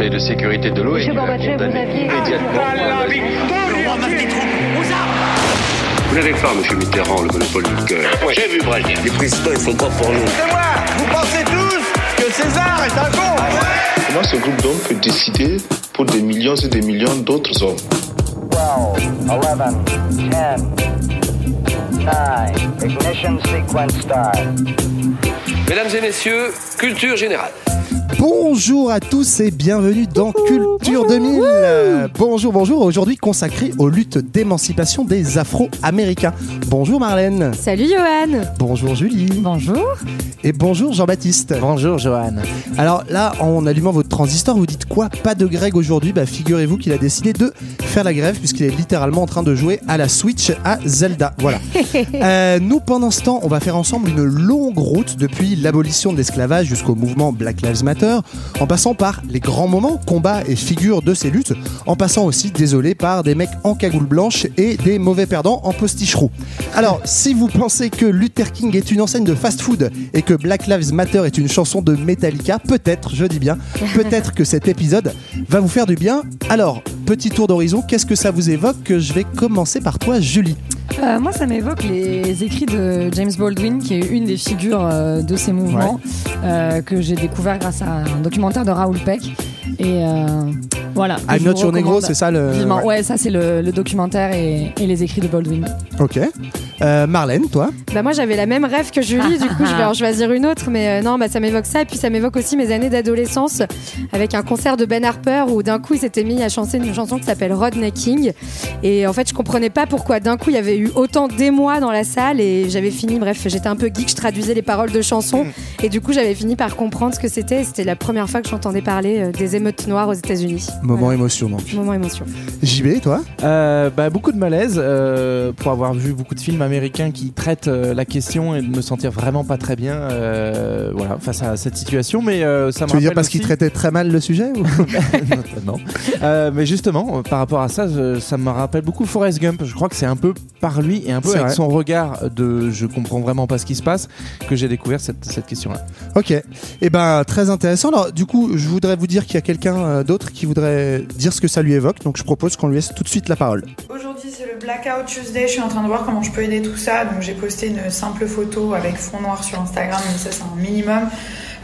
Conseil de sécurité de l'ONU a condamné immédiatement Vous n'avez pas, monsieur Mitterrand, le monopole du cœur. J'ai vu Brazil. Les présidents, ils font pas pour nous. C'est moi Vous pensez tous que César est un con Comment ce groupe d'hommes peut décider pour des millions et des millions d'autres hommes 12, 11, 10, 9, ignition sequence start. Mesdames et messieurs, culture générale. Bonjour à tous et bienvenue dans Culture 2000. Euh, Bonjour, bonjour. Aujourd'hui consacré aux luttes d'émancipation des Afro-Américains. Bonjour Marlène. Salut Johan Bonjour Julie. Bonjour Et bonjour Jean-Baptiste. Bonjour Johan. Alors là, en allumant votre transistor, vous dites quoi? Pas de Greg aujourd'hui Bah figurez-vous qu'il a décidé de faire la grève puisqu'il est littéralement en train de jouer à la Switch à Zelda. Voilà. Euh, nous, pendant ce temps, on va faire ensemble une longue route depuis l'abolition de l'esclavage jusqu'au mouvement Black Lives Matter, en passant par les grands moments, combats et figures de ces luttes, en passant aussi, désolé, par des mecs en cagoule blanche et des mauvais perdants en postiche roux. Alors, si vous pensez que Luther King est une enseigne de fast-food et que Black Lives Matter est une chanson de Metallica, peut-être, je dis bien, peut-être que cet épisode va vous faire du bien. Alors, petit tour d'horizon, qu'est-ce que ça vous évoque Je vais commencer par toi, Julie? Euh, Moi, ça m'évoque les écrits de James Baldwin, qui est une des figures euh, de ces mouvements, euh, que j'ai découvert grâce à un documentaire de Raoul Peck. Et euh, voilà. I'm not your negro, c'est ça le. vivement. ouais. Ouais, ça c'est le, le documentaire et, et les écrits de Baldwin. Ok. Euh, Marlène, toi Bah moi j'avais la même rêve que Julie, du coup je vais en choisir une autre, mais euh, non, bah, ça m'évoque ça, et puis ça m'évoque aussi mes années d'adolescence avec un concert de Ben Harper où d'un coup il s'était mis à chanter une chanson qui s'appelle Rodney King, et en fait je comprenais pas pourquoi d'un coup il y avait eu autant d'émoi dans la salle, et j'avais fini, bref, j'étais un peu geek, je traduisais les paroles de chansons, et du coup j'avais fini par comprendre ce que c'était, c'était la première fois que j'entendais parler euh, des émeutes noires aux États-Unis. Moment Voilà. émotion donc. Moment émotion. JB, toi Euh, bah, beaucoup de malaise euh, pour avoir vu beaucoup de films américains qui traitent euh, la question et de me sentir vraiment pas très bien euh, voilà, face à cette situation. Mais euh, ça me Tu veux dire rappelle parce qu'il aussi- traitait très mal le sujet ou non. Euh, mais justement, par rapport à ça, je- ça me rappelle beaucoup Forrest Gump. Je crois que c'est un peu par lui et un peu avec vrai. son regard de je comprends vraiment pas ce qui se passe que j'ai découvert cette, cette question-là. Ok. Eh ben, très intéressant. Alors, du coup, je voudrais vous dire qu'il y a quelqu'un euh, d'autre qui voudrait dire ce que ça lui évoque. Donc, je propose qu'on lui laisse tout de suite la parole. Aujourd'hui, c'est le Blackout Tuesday. Je suis en train de voir comment je peux aider tout ça. Donc, j'ai posté une simple photo avec fond noir sur Instagram, mais ça, c'est un minimum.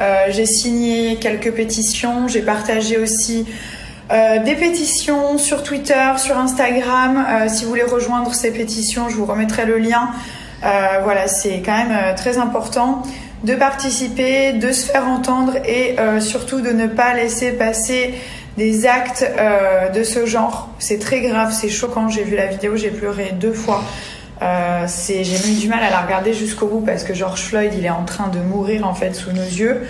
Euh, j'ai signé quelques pétitions. J'ai partagé aussi euh, des pétitions sur Twitter, sur Instagram. Si vous voulez rejoindre ces pétitions, je vous remettrai le lien. Voilà, c'est quand même très important de participer, de se faire entendre et euh, surtout de ne pas laisser passer des actes euh, de ce genre. C'est très grave, c'est choquant. J'ai vu la vidéo, j'ai pleuré deux fois. Euh, j'ai mis du mal à la regarder jusqu'au bout parce que George Floyd, il est en train de mourir en fait sous nos yeux.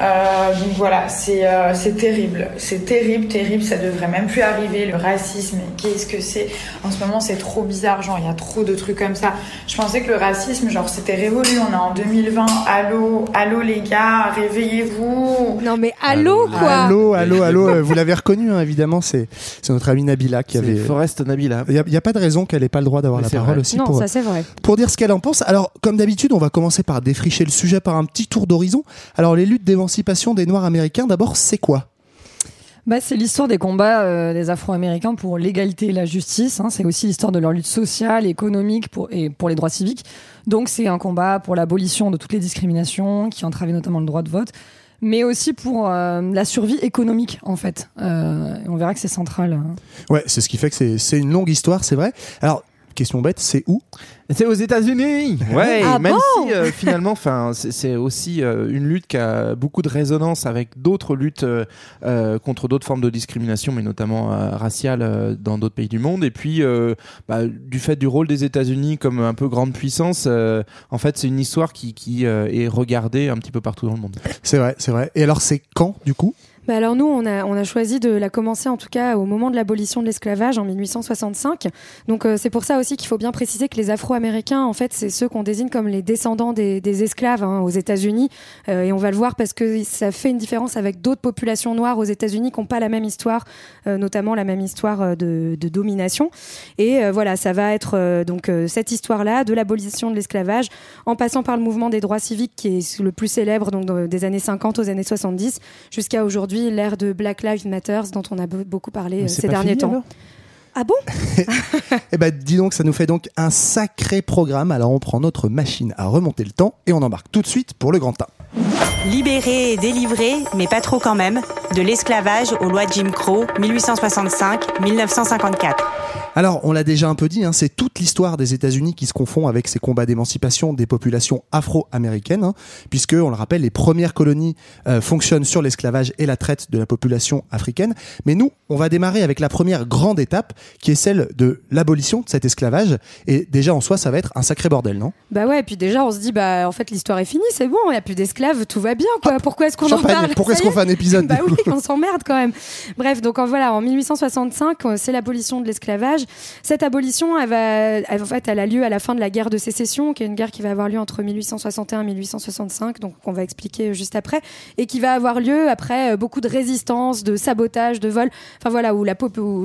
Euh, donc voilà, c'est euh, c'est terrible, c'est terrible, terrible. Ça devrait même plus arriver. Le racisme, qu'est-ce que c'est? En ce moment, c'est trop bizarre. Genre, il y a trop de trucs comme ça. Je pensais que le racisme, genre, c'était révolu. On est en 2020. Allô, allô les gars, réveillez-vous. Non mais allô quoi? Allô, allô, allô. euh, vous l'avez reconnu, hein, évidemment. C'est c'est notre amie Nabila qui avait. Forrest Nabila. Il n'y a, pas de raison qu'elle n'ait pas le droit d'avoir la parole vrai. aussi Non, pour, ça c'est vrai. pour dire ce qu'elle en pense. Alors, comme d'habitude, on va commencer par défricher le sujet par un petit tour d'horizon. Alors, les luttes d'émancipation des Noirs américains, d'abord, c'est quoi? Bah, c'est l'histoire des combats euh, des Afro-Américains pour l'égalité et la justice. hein. C'est aussi l'histoire de leur lutte sociale, économique pour, et pour les droits civiques. Donc c'est un combat pour l'abolition de toutes les discriminations qui entravaient notamment le droit de vote, mais aussi pour euh, la survie économique en fait. Euh, on verra que c'est central. hein. Ouais, c'est ce qui fait que c'est une longue histoire, c'est vrai. Alors, question bête, c'est où? C'est aux États-Unis. Ouais, Ah même bon si euh, finalement, enfin, c'est aussi euh, une lutte qui a beaucoup de résonance avec d'autres luttes euh, euh, contre d'autres formes de discrimination, mais notamment euh, raciale euh, dans d'autres pays du monde. Et puis, euh, bah, du fait du rôle des États-Unis comme un peu grande puissance, euh, en fait, c'est une histoire qui, qui euh, est regardée un petit peu partout dans le monde. C'est vrai, c'est vrai. Et alors, c'est quand, du coup? Bah alors nous, on a, choisi de la commencer en tout cas au moment de l'abolition de l'esclavage en 1865. Donc euh, c'est pour ça aussi qu'il faut bien préciser que les Afro-Américains, en fait, c'est ceux qu'on désigne comme les descendants des, esclaves hein, aux États-Unis. Euh, et on va le voir parce que ça fait une différence avec d'autres populations noires aux États-Unis qui n'ont pas la même histoire, euh, notamment la même histoire de, de domination. Et voilà, ça va être donc cette histoire-là de l'abolition de l'esclavage, en passant par le mouvement des droits civiques qui est le plus célèbre, donc des années 50 aux années 70, jusqu'à aujourd'hui aujourd'hui l'ère de Black Lives Matter dont on a be- beaucoup parlé euh, ces derniers fini, temps. alors Ah bon? Eh ben, dis donc, ça nous fait donc un sacré programme. Alors, on prend notre machine à remonter le temps et on embarque tout de suite pour le grand 1. Libéré et délivré, mais pas trop quand même, de l'esclavage aux lois de Jim Crow, 1865-1954. Alors, on l'a déjà un peu dit, hein, c'est toute l'histoire des États-Unis qui se confond avec ces combats d'émancipation des populations afro-américaines, hein, puisque, on le rappelle, les premières colonies euh, fonctionnent sur l'esclavage et la traite de la population africaine. Mais nous, on va démarrer avec la première grande étape, qui est celle de l'abolition de cet esclavage. Et déjà, en soi, ça va être un sacré bordel, non? Bah ouais, et puis déjà on se dit bah en fait l'histoire est finie, c'est bon, il y a plus d'esclaves, tout va bien quoi. Pourquoi est-ce qu'on en parle? pourquoi est-ce qu'on fait un épisode Bah oui, on s'emmerde quand même. Bref, donc en, voilà, en 1865, euh, c'est l'abolition de l'esclavage. Cette abolition, elle va, en fait, elle a lieu à la fin de la guerre de sécession, qui est une guerre qui va avoir lieu entre 1861 et 1865, donc qu'on va expliquer juste après, et qui va avoir lieu après euh, beaucoup de résistance, de sabotage, de vol. Enfin voilà, où,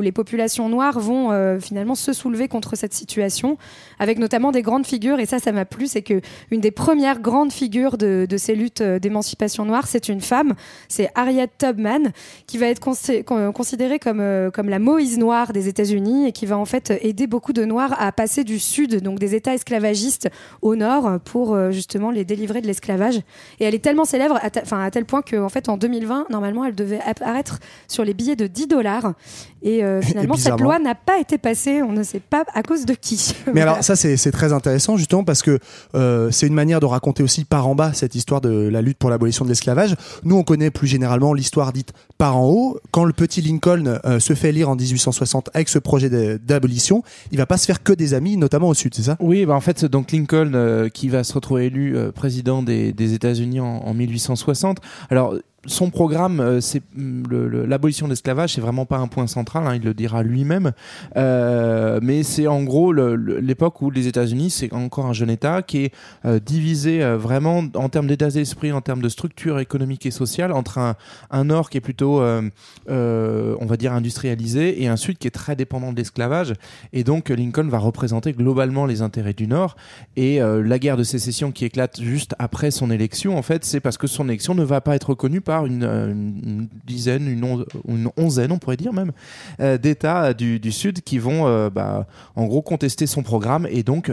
les populations noires vont euh, finalement se soulever contre cette situation, avec notamment des grandes figures. Et ça, ça m'a plu, c'est que une des premières grandes figures de, ces luttes euh, d'émancipation noire, c'est une femme, c'est Harriet Tubman, qui va être consi- con- considérée comme, comme la Moïse noire des États-Unis et qui va en fait aider beaucoup de noirs à passer du sud, donc des États esclavagistes, au nord pour euh, justement les délivrer de l'esclavage. Et elle est tellement célèbre, à, enfin, à tel point qu'en fait en 2020, normalement, elle devait apparaître sur les billets de 10 dollars. Et euh, finalement, cette loi n'a pas été passée. On ne sait pas à cause de qui. Mais alors ça c'est très intéressant justement parce que euh, c'est une manière de raconter aussi par en bas cette histoire de la lutte pour l'abolition de l'esclavage. Nous on connaît plus généralement l'histoire dite par en haut. Quand le petit Lincoln euh, se fait élire en 1860 avec ce projet de- d'abolition, il va pas se faire que des amis, notamment au sud, c'est ça? Oui, bah en fait, donc Lincoln euh, qui va se retrouver élu euh, président des, États-Unis en, en 1860. Alors, son programme, euh, c'est mm, l'abolition de l'esclavage, c'est vraiment pas un point central. hein, il le dira lui-même, Euh, mais c'est en gros l'époque où les États-Unis, c'est encore un jeune État qui est euh, divisé vraiment en termes d'état d'esprit, en termes de structure économique et sociale, entre un, un Nord qui est plutôt, on va dire, industrialisé et un Sud qui est très dépendant de l'esclavage. Et donc Lincoln va représenter globalement les intérêts du Nord. Et la guerre de sécession qui éclate juste après son élection, en fait, c'est parce que son élection ne va pas être reconnue par une, euh, une dizaine, une, onze- onzaine, on pourrait dire même, euh, d'États du, Sud qui vont, euh, bah, en gros, contester son programme et donc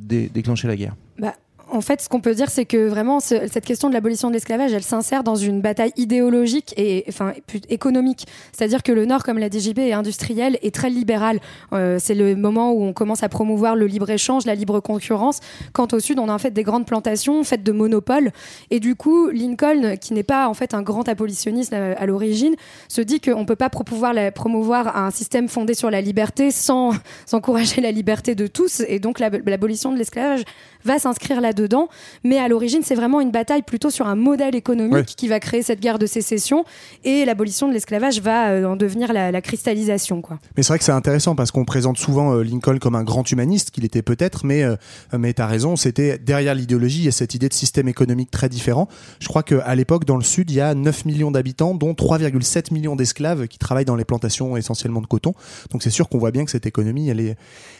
dé- déclencher la guerre. Bah, en fait, ce qu'on peut dire, c'est que vraiment, ce- cette question de l'abolition de l'esclavage, elle s'insère dans une bataille idéologique et enfin économique. C'est-à-dire que le Nord, comme l'a DJB, est industriel et très libéral. Euh, c'est le moment où on commence à promouvoir le libre-échange, la libre concurrence. Quant au Sud, on a en fait des grandes plantations faites de monopoles. Et du coup, Lincoln, qui n'est pas en fait un grand abolitionniste à, à l'origine, se dit qu'on ne peut pas promouvoir, un système fondé sur la liberté sans encourager la liberté de tous. Et donc, la- l'abolition de l'esclavage va s'inscrire là-dedans. Mais à l'origine, c'est vraiment une bataille plutôt sur un modèle économique qui va créer cette guerre de sécession. Et l'abolition de l'esclavage va euh, en devenir la, la cristallisation. Quoi. Mais c'est vrai que c'est intéressant parce qu'on présente souvent euh, Lincoln comme un grand humaniste, qu'il était peut-être, mais, euh, mais tu as raison, c'était derrière l'idéologie, il y a cette idée de système économique très différent. Je crois qu'à l'époque, dans le Sud, il y a 9 millions d'habitants, dont 3,7 millions d'esclaves qui travaillent dans les plantations essentiellement de coton. Donc c'est sûr qu'on voit bien que cette économie, elle est,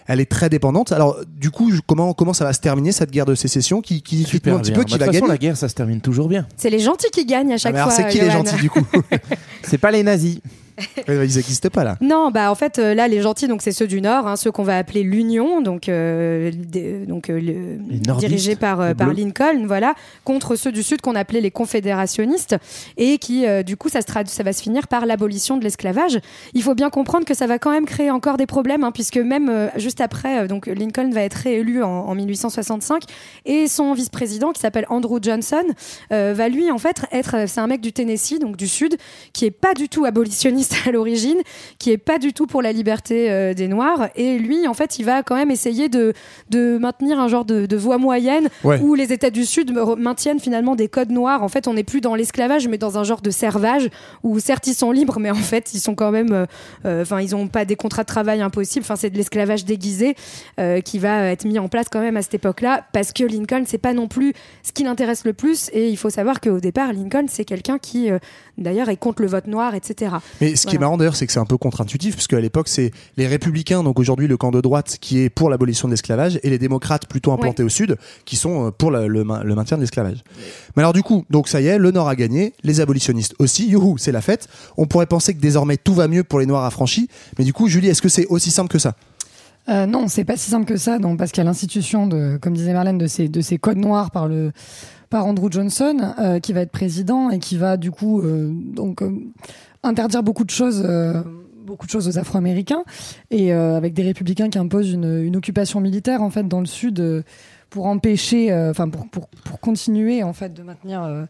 elle est très dépendante. Alors du coup, comment, comment ça va se terminer cette guerre de sécession qui, qui un petit Bah, de va toute façon, gagner la guerre, ça se termine toujours bien. C'est les gentils qui gagnent à Ah, chaque mais alors, fois. c'est qui les Johan. gentils du coup C'est pas les nazis. Ils n'existent pas là. Non, bah en fait euh, là les gentils donc c'est ceux du nord, hein, ceux qu'on va appeler l'Union, donc euh, des- donc euh, dirigés par euh, par. Lincoln, voilà, contre ceux du sud qu'on appelait les confédérationnistes et qui du coup ça se ça va se finir par l'abolition de l'esclavage. Il faut bien comprendre que ça va quand même créer encore des problèmes hein, puisque même juste après donc Lincoln va être réélu en, en 1865 et son vice-président qui s'appelle Andrew Johnson va lui en fait être c'est un mec du Tennessee donc du sud qui est pas du tout abolitionniste à l'origine qui est pas du tout pour la liberté euh, des Noirs. Et lui, en fait, il va quand même essayer de, de maintenir un genre de, de voie moyenne Ouais. où les États du Sud maintiennent finalement des codes noirs. En fait, on n'est plus dans l'esclavage, mais dans un genre de servage où certes ils sont libres, mais en fait ils sont quand même, euh, euh, enfin ils ont pas des contrats de travail impossibles. Enfin, c'est de l'esclavage déguisé euh, qui va être mis en place quand même à cette époque-là, parce que Lincoln, c'est pas non plus ce qui l'intéresse le plus. Et il faut savoir qu'au départ, Lincoln, c'est quelqu'un qui, euh, d'ailleurs, est contre le vote noir, etc. Mais ce qui est marrant d'ailleurs, c'est que c'est un peu contre-intuitif, puisque à l'époque, c'est les républicains, donc aujourd'hui le camp de droite, qui est pour l'abolition de l'esclavage, et les démocrates, plutôt implantés au sud, qui sont euh, pour la- le, main- le maintien de l'esclavage. Mais alors du coup, donc ça y est, le Nord a gagné, les abolitionnistes aussi, youhou, c'est la fête. On pourrait penser que désormais tout va mieux pour les Noirs affranchis, mais du coup, Julie, est-ce que c'est aussi simple que ça? Euh, non, c'est pas si simple que ça, donc, parce qu'il y a l'institution de, comme disait Marlène, de ces, de ces codes noirs par le par Andrew Johnson, euh, qui va être président et qui va du coup euh, donc euh, interdire beaucoup de choses. beaucoup de choses aux Afro-Américains et avec des républicains qui imposent une, une occupation militaire en fait dans le sud pour empêcher, enfin pour, pour, pour continuer en fait de maintenir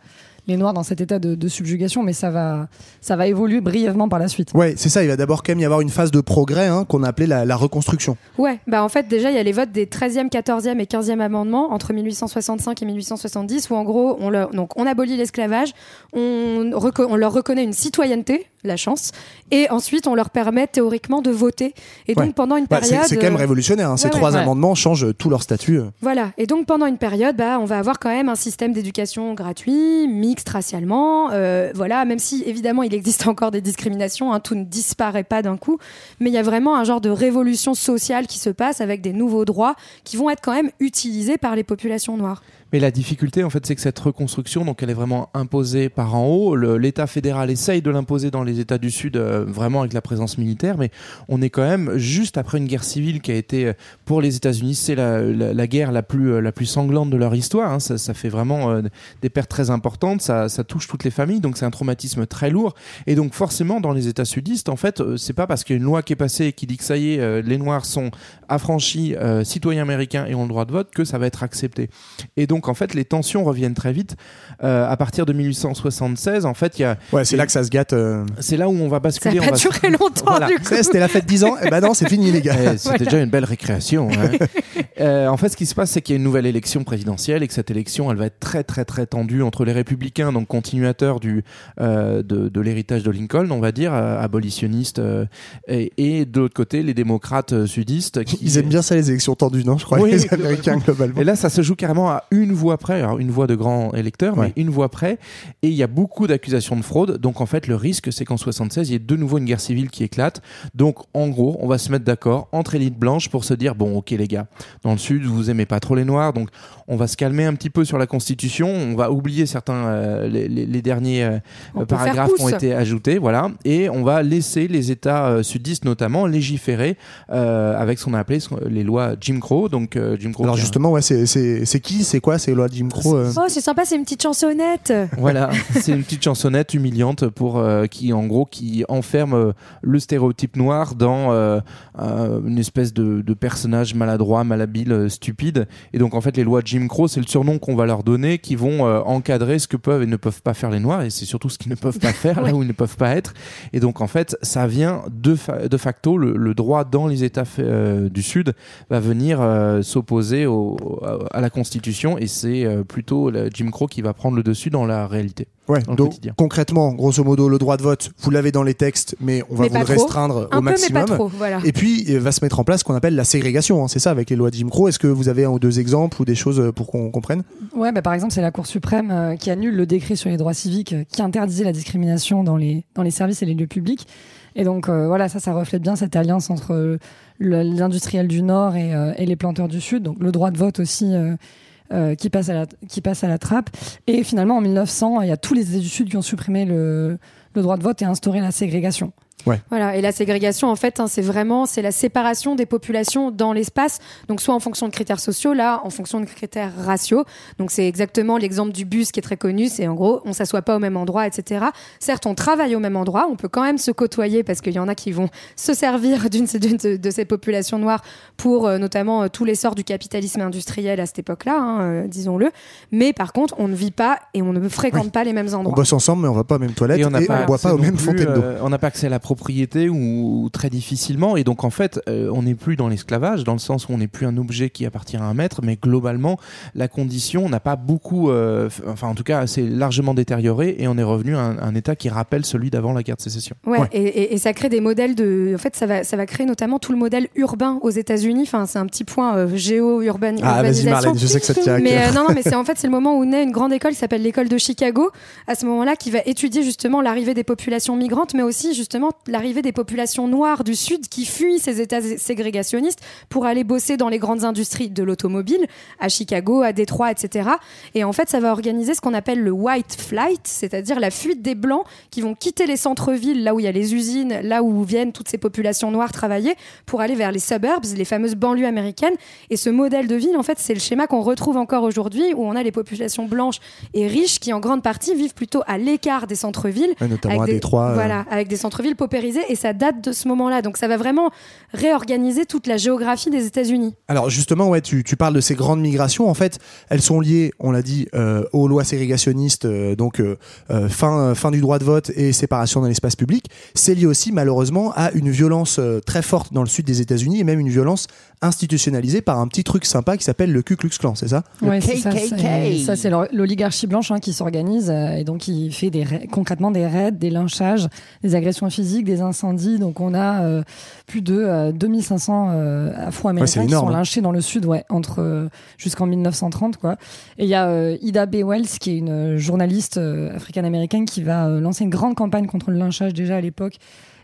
les Noirs dans cet état de, de subjugation, mais ça va ça va évoluer brièvement par la suite. Ouais, c'est ça, il va d'abord quand même y avoir une phase de progrès hein, qu'on a appelée la, la reconstruction. Ouais, bah en fait déjà il y a les votes des 13e, 14e et 15e amendements entre 1865 et 1870 où en gros on, leur- donc, on abolit l'esclavage, on leur reconnaît une citoyenneté, la chance, et ensuite on leur permet théoriquement de voter. Et donc Ouais. pendant une Bah, c'est- période... c'est quand même euh, révolutionnaire, hein, ces ouais, trois amendements changent tout leur statut. euh. Voilà, et donc pendant une période, bah, on va avoir quand même un système d'éducation gratuit, mixte racialement. euh, voilà, même si évidemment il existe encore des discriminations, hein, tout ne disparaît pas d'un coup, mais il y a vraiment un genre de révolution sociale qui se passe avec des nouveaux droits qui vont être quand même utilisés par les populations noires. Mais la difficulté, en fait, c'est que cette reconstruction, donc, elle est vraiment imposée par en haut. L'État fédéral essaye de l'imposer dans les États du Sud, euh, vraiment avec la présence militaire, mais on est quand même juste après une guerre civile qui a été, euh, pour les États-Unis, c'est la, guerre la plus, euh, la plus sanglante de leur histoire. hein. Ça, fait vraiment des pertes très importantes. Ça, touche toutes les familles, donc c'est un traumatisme très lourd. Et donc, forcément, dans les États sudistes, en fait, c'est pas parce qu'il y a une loi qui est passée et qui dit que ça y est, les Noirs sont affranchis, citoyens américains et ont le droit de vote, que ça va être accepté. Et donc, en fait, les tensions reviennent très vite. Euh, à partir de 1876, en fait, il y a. Ouais, c'est là que ça se gâte. euh. C'est là où on va Ça basculer. n'a on pas va- duré longtemps Voilà. du coup. Ça, C'était la fête 10 ans, et ben non, c'est fini les gars. Eh, C'était déjà une belle récréation. hein. Euh, en fait, ce qui se passe, c'est qu'il y a une nouvelle élection présidentielle et que cette élection, elle va être très, très, très tendue entre les républicains, donc continuateurs du, euh, de, de l'héritage de Lincoln, on va dire, euh, abolitionnistes, euh, et, et de l'autre côté, les démocrates euh, sudistes. Qui... Ils aiment bien ça, les élections tendues, non Je crois, Oui, les Américains, globalement. Et là, ça se joue carrément à une voix près, alors une voix de grand électeur, Ouais. mais une voix près. Et il y a beaucoup d'accusations de fraude. Donc, en fait, le risque, c'est qu'en 76, il y ait de nouveau une guerre civile qui éclate. Donc, en gros, on va se mettre d'accord entre élites blanches pour se dire bon, ok, les gars, dans le Sud, vous aimez pas trop les Noirs, donc on va se calmer un petit peu sur la Constitution. On va oublier certains, euh, les, les- les derniers euh, paragraphes qui ont été ajoutés, voilà. Et on va laisser les États euh, sudistes, notamment, légiférer euh, avec ce qu'on a appelé les lois Jim Crow. Donc, euh, Jim Crow. Alors justement, ouais, c'est qui C'est quoi C'est loi de Jim Crow euh Oh, c'est sympa, c'est une petite chansonnette. Voilà, c'est une petite chansonnette humiliante pour euh, qui en gros qui enferme euh, le stéréotype noir dans euh, euh, une espèce de, de personnage maladroit, malhabile, euh, stupide. Et donc en fait les lois de Jim Crow, c'est le surnom qu'on va leur donner, qui vont euh, encadrer ce que peuvent et ne peuvent pas faire les noirs, et c'est surtout ce qu'ils ne peuvent pas faire là où ils ne peuvent pas être. Et donc en fait ça vient de, fa- de facto le, le droit dans les États euh, du Sud va venir euh, s'opposer au- à la Constitution, et c'est euh, plutôt la Jim Crow qui va prendre le dessus dans la réalité. Ouais, donc concrètement, grosso modo, le droit de vote, vous l'avez dans les textes, mais on va Mais vous le trop. restreindre Un au peu, mais maximum. pas trop, voilà. Et puis, il va se mettre en place ce qu'on appelle la ségrégation, hein, c'est ça, avec les lois de Jim Crow. Est-ce que vous avez un ou deux exemples ou des choses euh, pour qu'on comprenne? Ouais, bah, par exemple, c'est la Cour suprême euh, qui annule le décret sur les droits civiques euh, qui interdisait la discrimination dans les, dans les services et les lieux publics. Et donc, euh, voilà, ça, ça reflète bien cette alliance entre euh, industriels du Nord et, euh, et les planteurs du Sud. Donc, le droit de vote aussi. Euh, qui passe à la qui passe à la trappe. Et finalement en 1900 il y a tous les États du Sud qui ont supprimé le, le droit de vote et instauré la ségrégation Voilà, et la ségrégation, en fait, hein, c'est vraiment c'est la séparation des populations dans l'espace. Donc, soit en fonction de critères sociaux, là, en fonction de critères raciaux. Donc, c'est exactement l'exemple du bus qui est très connu. C'est en gros, on s'assoit pas au même endroit, etc. Certes, on travaille au même endroit. On peut quand même se côtoyer parce qu'il y en a qui vont se servir d'une de, de ces populations noires pour euh, notamment euh, tous les sorts du capitalisme industriel à cette époque-là, hein, euh, disons-le. Mais par contre, on ne vit pas et on ne fréquente pas les mêmes On endroits. bosse ensemble, mais on va pas aux mêmes toilettes et on, n'a boit pas aux mêmes fontaines d'eau. euh, on n'a pas accès à la propriété ou, ou très difficilement. Et donc, en fait, euh, on n'est plus dans l'esclavage, dans le sens où on n'est plus un objet qui appartient à un maître, mais globalement, la condition n'a pas beaucoup, euh, enfin, en tout cas, c'est largement détérioré et on est revenu à un, un état qui rappelle celui d'avant la guerre de sécession. Ouais, Et, et- et ça crée des modèles de. En fait, ça va, ça va créer notamment tout le modèle urbain aux États-Unis. Enfin, c'est un petit point euh, géo-urban. Ah, vas-y. Marlène, je sais que ça te tient à Mais cœur. euh, non, non, mais c'est en fait c'est le moment où naît une grande école qui s'appelle l'école de Chicago. À ce moment-là, qui va étudier justement l'arrivée des populations migrantes, mais aussi justement l'arrivée des populations noires du Sud qui fuient ces États ségrégationnistes pour aller bosser dans les grandes industries de l'automobile, à Chicago, à Détroit, etc. Et en fait, ça va organiser ce qu'on appelle le white flight, c'est-à-dire la fuite des Blancs qui vont quitter les centres-villes, là où il y a les usines, là où viennent toutes ces populations noires travailler, pour aller vers les suburbs, les fameuses banlieues américaines. Et ce modèle de ville, en fait, c'est le schéma qu'on retrouve encore aujourd'hui, où on a les populations blanches et riches qui, en grande partie, vivent plutôt à l'écart des centres-villes, Ouais, notamment avec à des, Détroit, euh. voilà, avec des centres-villes Et ça date de ce moment-là. Donc ça va vraiment réorganiser toute la géographie des États-Unis. Alors justement, ouais, tu, tu parles de ces grandes migrations. En fait, elles sont liées, on l'a dit, euh, aux lois ségrégationnistes, euh, donc euh, fin, fin du droit de vote et séparation dans l'espace public. C'est lié aussi, malheureusement, à une violence très forte dans le sud des États-Unis et même une violence institutionnalisée par un petit truc sympa qui s'appelle le Ku Klux Klan, c'est ça? Ouais, c'est ça, c'est- ça, c'est l'oligarchie blanche hein, qui s'organise euh, et donc qui fait des concrètement des raids, des lynchages, des agressions physiques, des incendies. Donc on a euh, plus de euh, 2500 euh, Ouais, c'est Afro-Américains qui énorme, sont hein. lynchés dans le sud, ouais, entre euh, jusqu'en 1930 quoi. Et il y a euh, Ida B. Wells qui est une euh, journaliste euh, africaine-américaine qui va euh, lancer une grande campagne contre le lynchage déjà à l'époque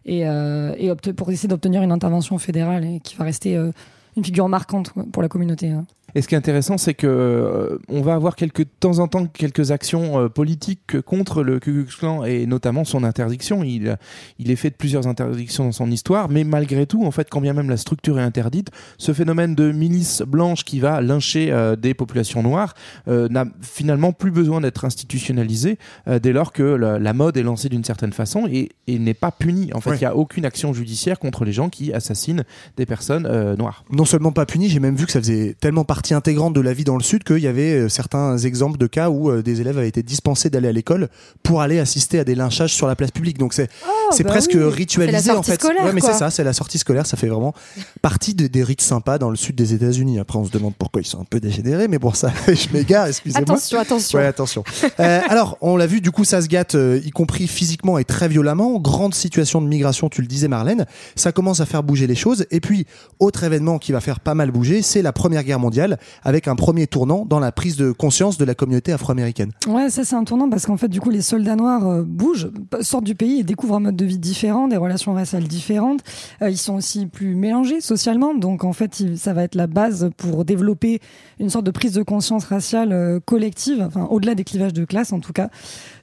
et, euh, et obte- pour essayer d'obtenir une intervention fédérale et qui va rester euh, une figure marquante pour la communauté. hein. Et ce qui est intéressant, c'est que euh, on va avoir quelques de temps en temps quelques actions euh, politiques contre le Ku Klux Klan et notamment son interdiction. Il, il est fait de plusieurs interdictions dans son histoire, mais malgré tout, en fait, quand bien même la structure est interdite, ce phénomène de milice blanche qui va lyncher euh, des populations noires n'a finalement plus besoin d'être institutionnalisé dès lors que la, la mode est lancée d'une certaine façon et, et n'est pas puni. En fait, il Ouais. n'y a aucune action judiciaire contre les gens qui assassinent des personnes noires. non seulement pas puni, j'ai même vu que ça faisait tellement partie intégrante de la vie dans le Sud qu'il y avait euh, certains exemples de cas où euh, des élèves avaient été dispensés d'aller à l'école pour aller assister à des lynchages sur la place publique. Donc c'est c'est bah presque oui. ritualisé C'est la en sortie fait. scolaire, ouais, mais c'est ça, c'est la sortie scolaire. Ça fait vraiment partie de- des rites sympas dans le Sud des États-Unis. Après, on se demande pourquoi ils sont un peu dégénérés, mais pour ça, je m'égare. Excusez-moi. Attention, attention. Ouais, attention. Euh, alors, on l'a vu, du coup, ça se gâte, euh, y compris physiquement et très violemment. Grande situation de migration, tu le disais, Marlène. Ça commence à faire bouger les choses. Et puis, autre événement qui va faire pas mal bouger, c'est la Première Guerre mondiale, avec un premier tournant dans la prise de conscience de la communauté afro-américaine. Ouais, ça c'est un tournant parce qu'en fait, du coup, les soldats noirs euh, bougent, sortent du pays et découvrent un mode de vie différent, des relations raciales différentes. Euh, ils sont aussi plus mélangés socialement, donc en fait, ça va être la base pour développer une sorte de prise de conscience raciale euh, collective, enfin au-delà des clivages de classe en tout cas.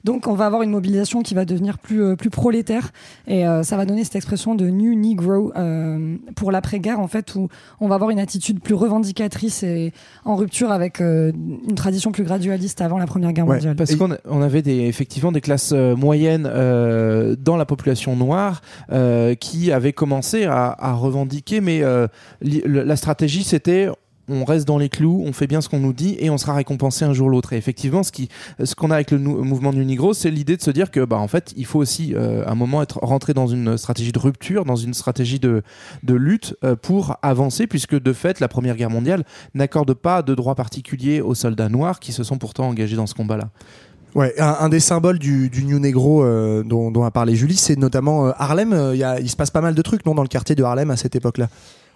Donc, on va avoir une mobilisation qui va devenir plus plus prolétaire et ça va donner cette expression de New Negro pour l'après-guerre en fait où on va avoir une attitude plus revendicatrice en rupture avec euh, une tradition plus gradualiste avant la Première Guerre Ouais, mondiale. Parce qu'on on avait des, effectivement des classes euh, moyennes euh, dans la population noire qui avaient commencé à, à revendiquer, mais la stratégie c'était on reste dans les clous, on fait bien ce qu'on nous dit et on sera récompensé un jour ou l'autre. Et effectivement, ce qu'on a avec le mouvement du Nigro, c'est l'idée de se dire que, bah, en fait, il faut aussi, euh, à un moment, être rentré dans une stratégie de rupture, dans une stratégie de, lutte euh, pour avancer, puisque de fait, la Première Guerre mondiale n'accorde pas de droits particuliers aux soldats noirs qui se sont pourtant engagés dans ce combat-là. Ouais, un, des symboles du, New Negro euh, dont, a parlé Julie, c'est notamment euh, Harlem. Euh, il se passe pas mal de trucs, non, dans le quartier de Harlem à cette époque-là?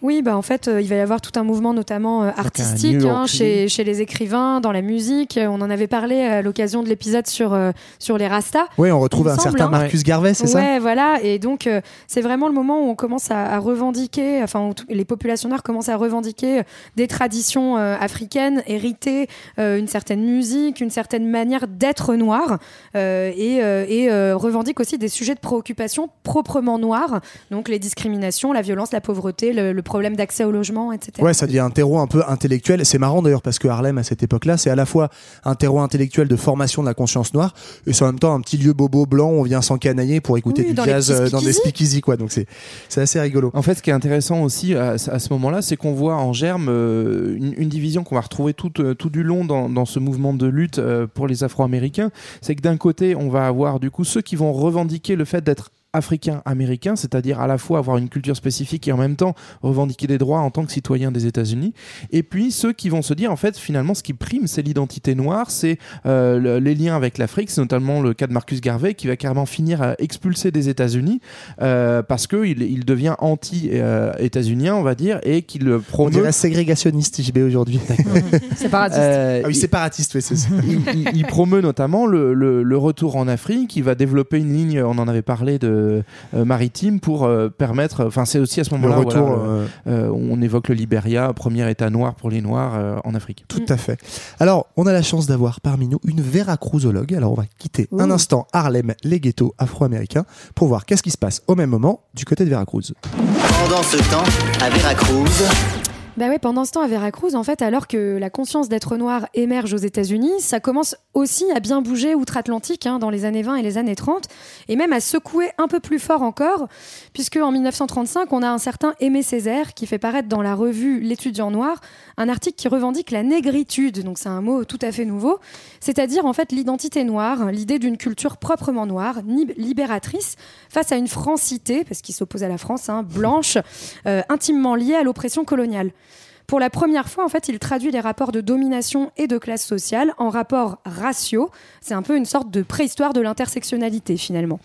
Oui, bah en fait, euh, il va y avoir tout un mouvement, notamment euh, artistique, hein, chez, chez les écrivains, dans la musique. Euh, On en avait parlé à l'occasion de l'épisode sur, euh, sur les Rastas. Ouais, on retrouve un semble, certain hein. Marcus Garvey, c'est ça Ouais, voilà. Et donc, c'est vraiment le moment où on commence à, à revendiquer, enfin, les populations noires commencent à revendiquer des traditions africaines, héritées, une certaine musique, une certaine manière d'être noir, et, et revendiquent aussi des sujets de préoccupation proprement noirs, donc les discriminations, la violence, la pauvreté, le, le problème d'accès au logement, etc. Ouais, ça devient un terreau un peu intellectuel. C'est marrant d'ailleurs parce que Harlem à cette époque-là, c'est à la fois un terreau intellectuel de formation de la conscience noire et c'est en même temps un petit lieu bobo blanc où on vient s'encanailler pour écouter Oui, du dans jazz euh, dans des speakeasy. speakeasy quoi. Donc c'est c'est assez rigolo. En fait, ce qui est intéressant aussi à, à ce moment-là, c'est qu'on voit en germe euh, une, une division qu'on va retrouver tout, euh, tout du long dans, dans ce mouvement de lutte euh, pour les Afro-Américains. C'est que d'un côté, on va avoir du coup ceux qui vont revendiquer le fait d'être africain-américain, c'est-à-dire à la fois avoir une culture spécifique et en même temps revendiquer des droits en tant que citoyen des États-Unis. Et puis ceux qui vont se dire, en fait, finalement, ce qui prime, c'est l'identité noire, c'est euh, le- les liens avec l'Afrique, c'est notamment le cas de Marcus Garvey qui va carrément finir à expulser des États-Unis euh, parce que il, il devient anti-états-unien, on va dire, et qu'il On promeut. dirait ségrégationniste JB aujourd'hui. Séparatiste. Euh, ah oui, séparatiste, oui, c'est ça. il, il- il promeut notamment le, le- le retour en Afrique. Il va développer une ligne, on en avait parlé, de, euh, maritimes pour euh, permettre. Enfin, c'est aussi à ce moment-là Le retour, voilà, euh, euh, on évoque le Liberia, premier État noir pour les Noirs euh, en Afrique. Tout à fait. Alors, on a la chance d'avoir parmi nous une Veracruzologue. Alors, on va quitter un instant Harlem, les ghettos afro-américains, pour voir qu'est-ce qui se passe au même moment du côté de Veracruz. Pendant ce temps, à Veracruz, Bah pendant ce temps à Veracruz, en fait, alors que la conscience d'être noir émerge aux États-Unis, ça commence aussi à bien bouger outre-Atlantique hein, dans les années 20 et les années 30, et même à secouer un peu plus fort encore, puisque en 1935, on a un certain Aimé Césaire qui fait paraître dans la revue L'étudiant noir un article qui revendique la négritude, donc c'est un mot tout à fait nouveau, c'est-à-dire en fait l'identité noire, l'idée d'une culture proprement noire, libératrice, face à une francité, parce qu'il s'oppose à la France, hein, blanche, euh, intimement liée à l'oppression coloniale. Pour la première fois, en fait, il traduit les rapports de domination et de classe sociale en rapports raciaux. C'est un peu une sorte de préhistoire de l'intersectionnalité, finalement.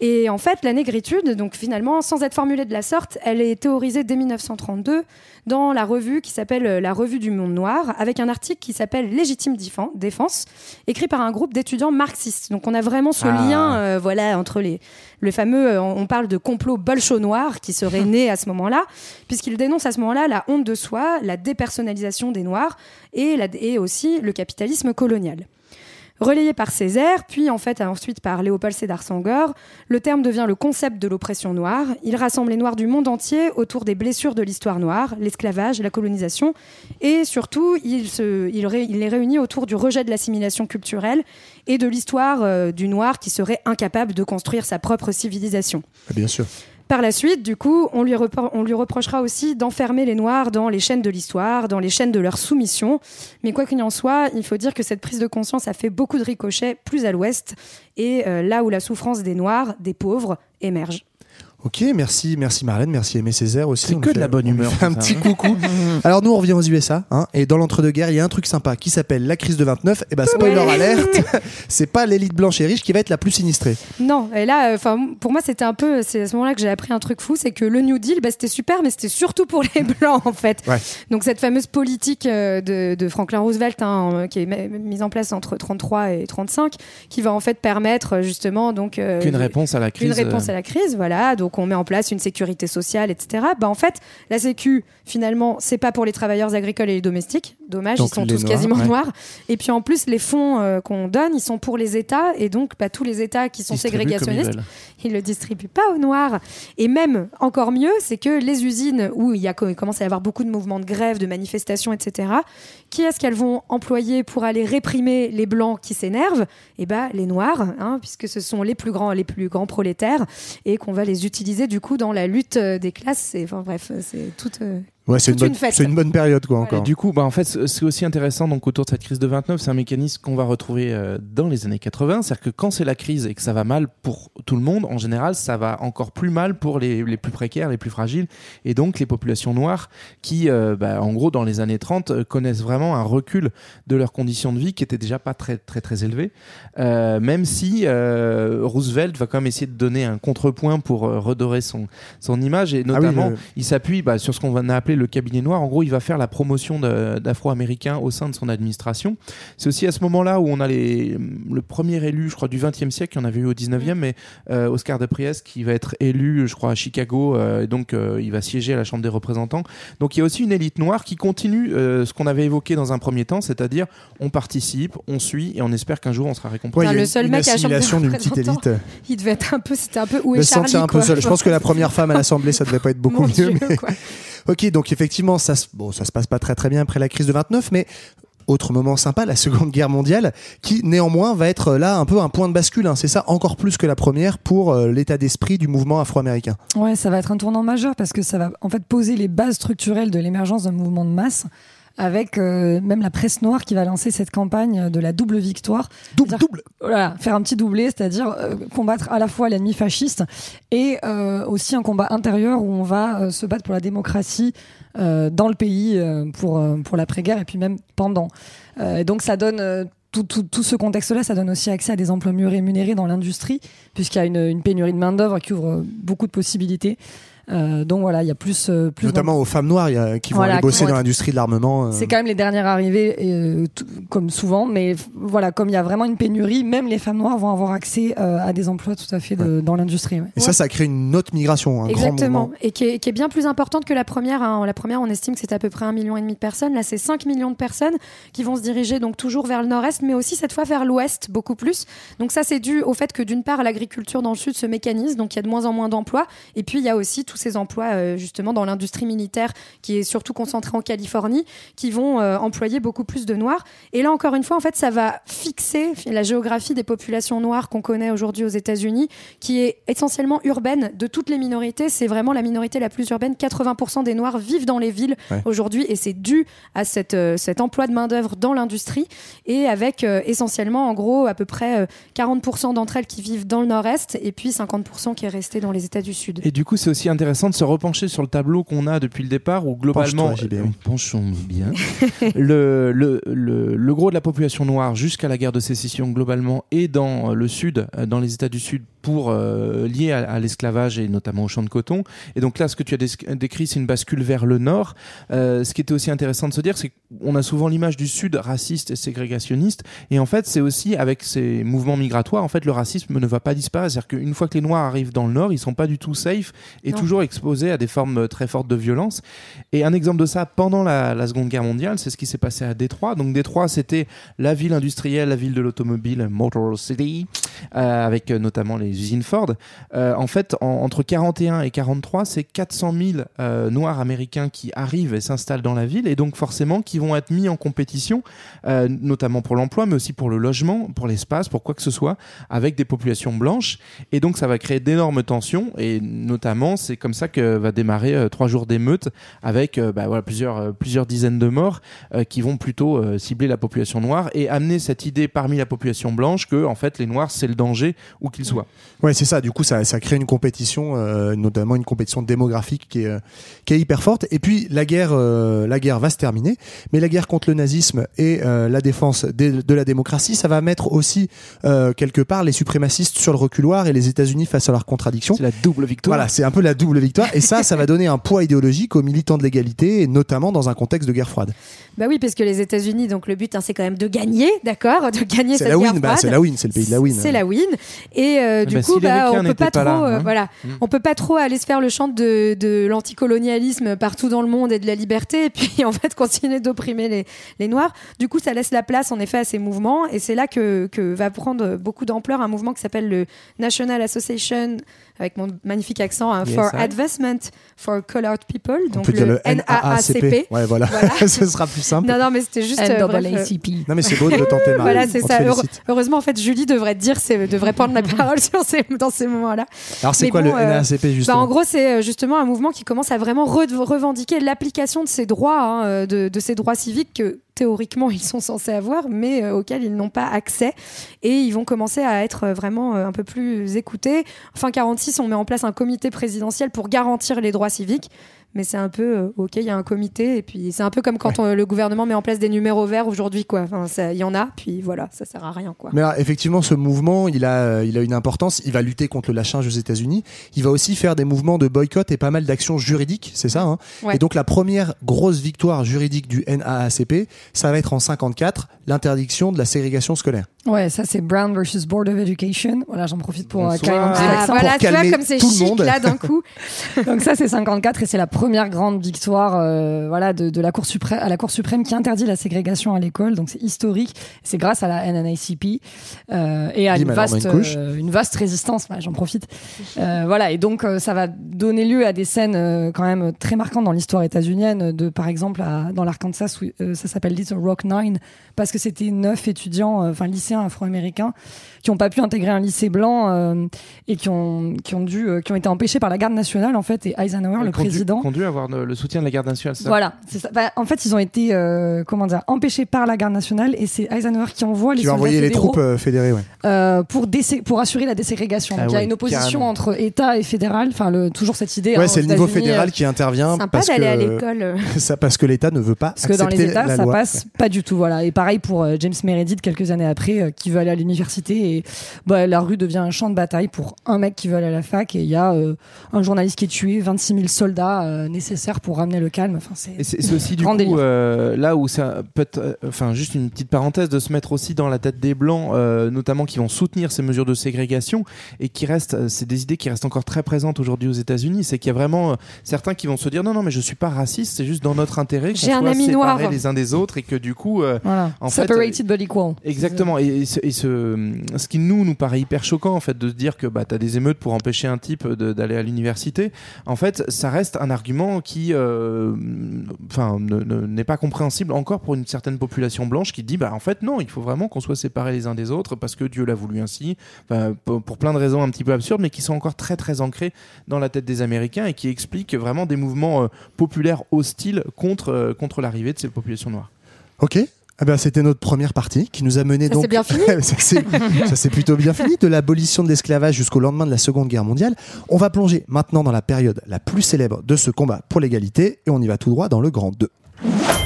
Et en fait, la négritude, donc finalement, sans être formulée de la sorte, elle est théorisée dès 1932 dans la revue qui s'appelle La Revue du Monde Noir, avec un article qui s'appelle Légitime Défen- Défense, écrit par un groupe d'étudiants marxistes. Donc on a vraiment ce Ah. lien, euh, voilà, entre les le fameux, euh, on on parle de complot bolcho noir qui serait né à ce moment-là, puisqu'il dénonce à ce moment-là la honte de soi, la dépersonnalisation des Noirs et, la- et aussi le capitalisme colonial. Relayé par Césaire, puis en fait ensuite par Léopold Sédar Senghor, le terme devient le concept de l'oppression noire. Il rassemble les Noirs du monde entier autour des blessures de l'histoire noire, l'esclavage, la colonisation, et surtout il les réunit autour du rejet de l'assimilation culturelle et de l'histoire euh, du Noir qui serait incapable de construire sa propre civilisation. Bien sûr. Par la suite, du coup, on lui, reprochera aussi d'enfermer les Noirs dans les chaînes de l'histoire, dans les chaînes de leur soumission. Mais quoi qu'il en soit, il faut dire que cette prise de conscience a fait beaucoup de ricochets plus à l'ouest, et euh, là où la souffrance des Noirs, des pauvres, émerge. Ok, merci, merci Marlène, merci Aimé Césaire aussi. C'est que de la bonne humeur, un ça, petit hein. coucou. Alors nous on revient aux USA, hein, et dans l'entre-deux-guerres, il y a un truc sympa qui s'appelle la crise de 29. Et ben spoiler alerte, c'est pas l'élite blanche et riche qui va être la plus sinistrée. Non, et là, euh, enfin, pour moi, c'était un peu, c'est à ce moment-là que j'ai appris un truc fou, c'est que le New Deal, bah, c'était super, mais c'était surtout pour les blancs, en fait. Ouais. Donc cette fameuse politique euh, de, de Franklin Roosevelt, hein, qui est mise en place entre 33 et 35, qui va en fait permettre justement donc euh, Qu'une de- réponse à la crise. une réponse à la crise, voilà. Donc on met en place une sécurité sociale, etc. Bah en fait, la Sécu, finalement, c'est pas pour les travailleurs agricoles et les domestiques. Dommage, Donc ils sont tous Noirs, quasiment ouais. noirs. Et puis en plus, les fonds euh, qu'on donne, ils sont pour les États, et donc bah, tous les États qui sont Distribuent ils ségrégationnistes, veulent. ils le distribuent pas aux Noirs. Et même encore mieux, c'est que les usines où il, y a, il commence à y avoir beaucoup de mouvements de grève, de manifestations, etc. Qui est-ce qu'elles vont employer pour aller réprimer les blancs qui s'énervent? Eh ben les Noirs, hein, puisque ce sont les plus grands, les plus grands prolétaires, et qu'on va les utiliser du coup dans la lutte euh, des classes. C'est- Enfin bref, c'est toute. Ouais, c'est une, bonne- une période quoi Et encore. du coup, bah, en fait, ce- c'est aussi intéressant donc autour de cette crise de 29, c'est un mécanisme qu'on va retrouver euh, dans les années 80. C'est-à-dire que quand c'est la crise et que ça va mal pour tout le monde, en général, ça va encore plus mal pour les, les plus précaires, les plus fragiles, et donc les populations noires qui, euh, bah, en gros, dans les années 30, euh, connaissent vraiment un recul de leurs conditions de vie qui étaient déjà pas très très très élevées. Euh, même si euh, Roosevelt va quand même essayer de donner un contrepoint pour euh, redorer son son image et Ah oui, notamment il s'appuie bah, sur ce qu'on va le cabinet noir. En gros, il va faire la promotion d'afro-américains au sein de son administration. C'est aussi à ce moment-là où on a les, le premier élu, je crois, du 20e siècle, il y en avait eu au 19e, mais euh, Oscar de Priest qui va être élu, je crois, à Chicago, euh, et donc euh, il va siéger à la Chambre des représentants. Donc il y a aussi une élite noire qui continue euh, ce qu'on avait évoqué dans un premier temps, c'est-à-dire on participe, on suit, et on espère qu'un jour on sera récompensé. Ouais, il y a le seul mec à la Chambre des assimilation d'une petite représentants, élite. Il devait être un peu, c'était un peu où est Charlie sentir un peu quoi. seul. Je pense que la première femme à l'Assemblée, ça devait pas être beaucoup Mon mieux. Dieu, mais- quoi. Ok, donc effectivement, ça, se- bon, ça se passe pas très très bien après la crise de 29, mais autre moment sympa, la Seconde Guerre mondiale, qui néanmoins va être là un peu un point de bascule. hein. C'est ça encore plus que la première pour euh, l'état d'esprit du mouvement afro-américain. Ouais, ça va être un tournant majeur parce que ça va en fait poser les bases structurelles de l'émergence d'un mouvement de masse avec euh, même la presse noire qui va lancer cette campagne de la double victoire. Double, double. Voilà, faire un petit doublé, c'est-à-dire euh, combattre à la fois l'ennemi fasciste et euh, aussi un combat intérieur où on va euh, se battre pour la démocratie euh, dans le pays euh, pour, pour l'après-guerre et puis même pendant. Euh, et donc ça donne euh, tout, tout, tout ce contexte-là, ça donne aussi accès à des emplois mieux rémunérés dans l'industrie, puisqu'il y a une, une pénurie de main-d'œuvre qui ouvre beaucoup de possibilités. Euh, donc voilà, il y a plus, euh, plus Notamment aux femmes noires il y a- qui vont Voilà, aller bosser vont dans être- l'industrie de l'armement. euh. C'est quand même les dernières arrivées, euh, tout- comme souvent, mais voilà, comme il y a vraiment une pénurie, même les femmes noires vont avoir accès à des emplois tout à fait de- dans l'industrie. ouais. Et ça, ça crée une autre migration, un Exactement, et qui est, qui est bien plus importante que la première. hein. La première, on estime que c'était à peu près un million et demi de personnes. Là, c'est 5 millions de personnes qui vont se diriger donc toujours vers le nord-est, mais aussi cette fois vers l'ouest, beaucoup plus. Donc ça, c'est dû au fait que d'une part, l'agriculture dans le sud se mécanise, donc il y a de moins en moins d'emplois, et puis il y a aussi tous ces emplois euh, justement dans l'industrie militaire qui est surtout concentrée en Californie, qui vont euh, employer beaucoup plus de noirs. Et là, encore une fois, en fait, ça va fixer la géographie des populations noires qu'on connaît aujourd'hui aux États-Unis, qui est essentiellement urbaine de toutes les minorités. C'est vraiment la minorité la plus urbaine. 80% des noirs vivent dans les villes Ouais. aujourd'hui, et c'est dû à cette, euh, cet emploi de main-d'œuvre dans l'industrie, et avec euh, essentiellement, en gros, à peu près euh, 40% d'entre elles qui vivent dans le nord-est, et puis 50% qui est resté dans les États du Sud. Et du coup, c'est aussi intéressant de se repencher sur le tableau qu'on a depuis le départ, où globalement, Penche-toi, JB, oui. penchons bien, le, le, le, le gros de la population noire jusqu'à la guerre de sécession globalement est dans euh, le sud, euh, dans les États du Sud, pour euh, lié à, à l'esclavage et notamment au champ de coton. Et donc là, ce que tu as dé- décrit, c'est une bascule vers le nord. Euh, ce qui était aussi intéressant de se dire, c'est qu'on a souvent l'image du sud raciste et ségrégationniste, et en fait, c'est aussi avec ces mouvements migratoires, en fait, le racisme ne va pas disparaître. C'est-à-dire qu'une fois que les noirs arrivent dans le nord, ils sont pas du tout safe et Non. toujours exposés à des formes euh, très fortes de violence. Et un exemple de ça pendant la, Seconde Guerre mondiale, c'est ce qui s'est passé à Détroit. Donc Détroit, c'était la ville industrielle, la ville de l'automobile, Motor City, euh, avec euh, notamment les usines Ford. En fait, en- entre 41 et 43, c'est 400 000 euh, Noirs américains qui arrivent et s'installent dans la ville, et donc forcément qui vont être mis en compétition, notamment pour l'emploi, mais aussi pour le logement, pour l'espace, pour quoi que ce soit, avec des populations blanches. Et donc ça va créer d'énormes tensions, et notamment c'est comme ça que va démarrer euh, trois jours d'émeutes avec euh, bah, voilà, plusieurs, euh, plusieurs dizaines de morts qui vont plutôt cibler la population noire et amener cette idée parmi la population blanche que en fait les noirs c'est le danger où qu'ils soient. Ouais, c'est ça. Du coup, ça, ça crée une compétition, notamment une compétition démographique qui est, qui est hyper forte. Et puis, la guerre, la guerre va se terminer, mais la guerre contre le nazisme et la défense de la démocratie, ça va mettre aussi quelque part les suprémacistes sur le reculoir et les États-Unis face à leurs contradictions. C'est la double victoire. Voilà, c'est un peu la double victoire. Et ça, ça va donner un poids idéologique aux militants de l'égalité, et notamment dans un contexte de guerre froide. Bah oui, parce que les États-Unis, donc le but, hein, c'est quand même de gagner, d'accord, de gagner cette la guerre win, bah, froide. c'est la win, c'est le pays de la win. C'est la win. Et euh, du Bah, coup, si bah, on peut pas pas trop, là, euh, hein. voilà, Mm. on peut pas trop aller se faire le chant de, de l'anticolonialisme partout dans le monde et de la liberté, et puis en fait continuer d'opprimer les, les Noirs. Du coup, ça laisse la place en effet à ces mouvements, et c'est là que, que va prendre beaucoup d'ampleur un mouvement qui s'appelle le National Association avec mon magnifique accent hein, Yes, for. Advancement for Colored People, On donc le le NAACP. Ouais, voilà. Ce sera plus simple. Non, non, mais c'était juste. euh, bref, euh. Non, mais c'est beau de le tenter, Marie. Voilà, c'est ça. Heure- heureusement, en fait, Julie devrait dire, devrait prendre la parole sur ces, dans ces moments-là. Alors, c'est quoi bon, le euh, NAACP, bah, justement En gros, c'est euh, justement un mouvement qui commence à vraiment re- revendiquer l'application de ces droits, hein, de, de ces droits civiques que théoriquement ils sont censés avoir, mais euh, auxquels ils n'ont pas accès. Et ils vont commencer à être euh, vraiment euh, un peu plus écoutés. Fin 46, on met en place un comité présidentiel pour garantir les droits civiques. Mais c'est un peu, euh, ok, il y a un comité, et puis c'est un peu comme quand on- le gouvernement met en place des numéros verts aujourd'hui, quoi. Enfin, il y en a, puis voilà, ça sert à rien, quoi. Mais alors, effectivement, ce mouvement, il a, euh, il a une importance. Il va lutter contre le lynchage aux États-Unis. Il va aussi faire des mouvements de boycott et pas mal d'actions juridiques, c'est ça. Hein? Ouais. et donc, la première grosse victoire juridique du NAACP, ça va être en 54, l'interdiction de la ségrégation scolaire. Ouais, ça c'est Brown versus Board of Education. Voilà, j'en profite pour euh, calmer Ah, voilà, Pour tu vois, comme c'est tout le chic, monde. là, d'un coup. Donc ça c'est 54 et c'est la première grande victoire euh, voilà de, de la Cour suprême à la Cour suprême qui interdit la ségrégation à l'école. Donc c'est historique. C'est grâce à la NNACP euh, et à Dis, une vaste une euh, une vaste résistance. Voilà, J'en profite. Euh, voilà et donc euh, ça va donner lieu à des scènes euh, quand même très marquantes dans l'histoire états-unienne. De par exemple à- dans l'Arkansas où euh, ça s'appelle Little Rock Nine parce que c'était neuf étudiants, euh, enfin lycéens afro-américains qui n'ont pas pu intégrer un lycée blanc euh, et qui ont qui ont dû euh, qui ont été empêchés par la garde nationale en fait et Eisenhower le Conduit- président Conduit à avoir le, le soutien de la garde nationale. c'est ça? Voilà, c'est ça. Bah, en fait, ils ont été euh, comment dire empêchés par la garde nationale et c'est Eisenhower qui envoie les Qui soldats les troupes euh, fédérées, ouais. euh, pour pour assurer la déségrégation. Ah Donc il y a une opposition carrément. entre État et fédéral. Enfin, le, toujours cette idée. Ouais, hein, c'est le niveau fédéral euh, qui intervient. Sympa parce d'aller que, à l'école. ça, parce que l'État ne veut pas Parce que dans les États, la ça loi. passe pas du tout. Voilà. Et pareil pour euh, James Meredith quelques années après. euh, qui veut aller à l'université et bah, la rue devient un champ de bataille pour un mec qui veut aller à la fac et il y a euh, un journaliste qui est tué, 26 000 soldats euh, nécessaires pour ramener le calme. Enfin, c'est aussi du coup euh, là où ça peut être, euh, enfin juste une petite parenthèse de se mettre aussi dans la tête des blancs, euh, notamment qui vont soutenir ces mesures de ségrégation et qui restent, euh, c'est des idées qui restent encore très présentes aujourd'hui aux États-Unis. C'est qu'il y a vraiment euh, certains qui vont se dire non non mais je suis pas raciste, c'est juste dans notre intérêt qu'on soit ami séparés noir. les uns des autres et que du coup euh, Voilà. en fait, Separated but equal. Exactement. Et, et ce, et ce- ce qui nous nous paraît hyper choquant en fait de se dire que bah t'as des émeutes pour empêcher un type d'aller à l'université. En fait, ça reste un argument qui, euh, enfin, ne- ne- n'est pas compréhensible encore pour une certaine population blanche qui dit bah en fait non, il faut vraiment qu'on soit séparés les uns des autres parce que Dieu l'a voulu ainsi. Pour plein de raisons un petit peu absurdes, mais qui sont encore très très ancrées dans la tête des Américains et qui expliquent vraiment des mouvements euh, populaires hostiles contre euh, contre l'arrivée de ces populations noires. Ok. Eh ben, c'était notre première partie qui nous a mené Ça donc. bien fini ça s'est- ça s'est plutôt bien fini de l'abolition de l'esclavage jusqu'au lendemain de la Seconde Guerre mondiale. On va plonger maintenant dans la période la plus célèbre de ce combat pour l'égalité et on y va tout droit dans le grand 2.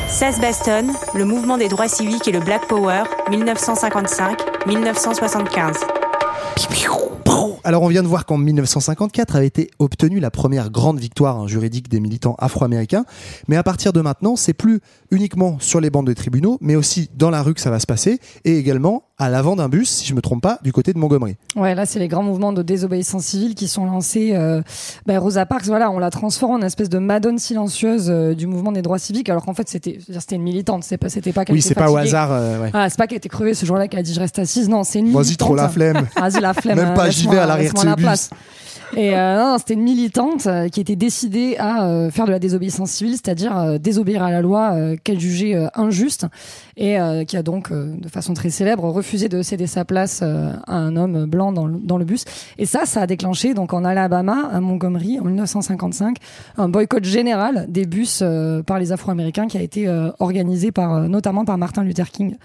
Seth Baston, le mouvement des droits civiques et le Black Power, 1955-1975. Alors on vient de voir qu'en 1954 avait été obtenue la première grande victoire hein, juridique des militants afro-américains, mais à partir de maintenant, c'est plus uniquement sur les bancs des tribunaux, mais aussi dans la rue que ça va se passer, et également à l'avant d'un bus, si je me trompe pas, du côté de Montgomery. Ouais, là, c'est les grands mouvements de désobéissance civile qui sont lancés. Euh, ben, Rosa Parks, voilà, on la transforme en espèce de madone silencieuse euh, du mouvement des droits civiques, alors qu'en fait, c'était, c'était une militante. C'est pas, c'était pas Oui, c'est pas au hasard. euh, ouais. Ah, c'est pas qu'elle était crevée ce jour-là qu'elle a dit je reste assise. Non, c'est une militante. Vas-y, trop la flemme. Vas-y, la flemme. Même hein, pas, j'y vais à l'arrière de laisse-moi ce la bus. place. Et euh, c'était une militante euh, qui était décidée à euh, faire de la désobéissance civile, c'est-à-dire euh, désobéir à la loi euh, qu'elle jugeait euh, injuste, et euh, qui a donc, euh, de façon très célèbre, refusé de céder sa place euh, à un homme blanc dans le, dans le bus. Et ça, ça a déclenché donc en Alabama, à Montgomery, en 1955, un boycott général des bus euh, par les Afro-Américains qui a été euh, organisé par, notamment par Martin Luther King.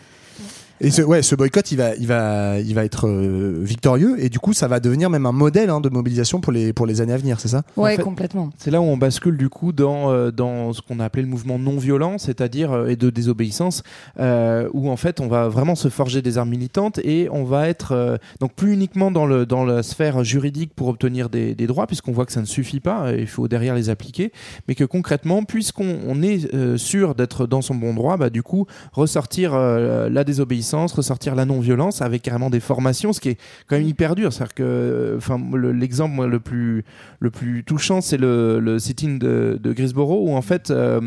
Et ce, ouais, ce boycott, il va, il va, il va être euh, victorieux, et du coup, ça va devenir même un modèle hein, de mobilisation pour les, pour les années à venir, c'est ça? Ouais, En fait, complètement. C'est là où on bascule du coup dans, euh, dans ce qu'on a appelé le mouvement non violent, c'est-à-dire euh, et de désobéissance, euh, où en fait on va vraiment se forger des armes militantes et on va être euh, donc plus uniquement dans, le, dans la sphère juridique pour obtenir des, des droits, puisqu'on voit que ça ne suffit pas, il faut derrière les appliquer, mais que concrètement, puisqu'on on est euh, sûr d'être dans son bon droit, bah, du coup ressortir euh, la désobéissance, ressortir la non-violence avec carrément des formations, ce qui est quand même hyper dur. C'est-à-dire que, le- l'exemple moi, le plus le plus touchant, c'est le, le de, de où en fait, euh,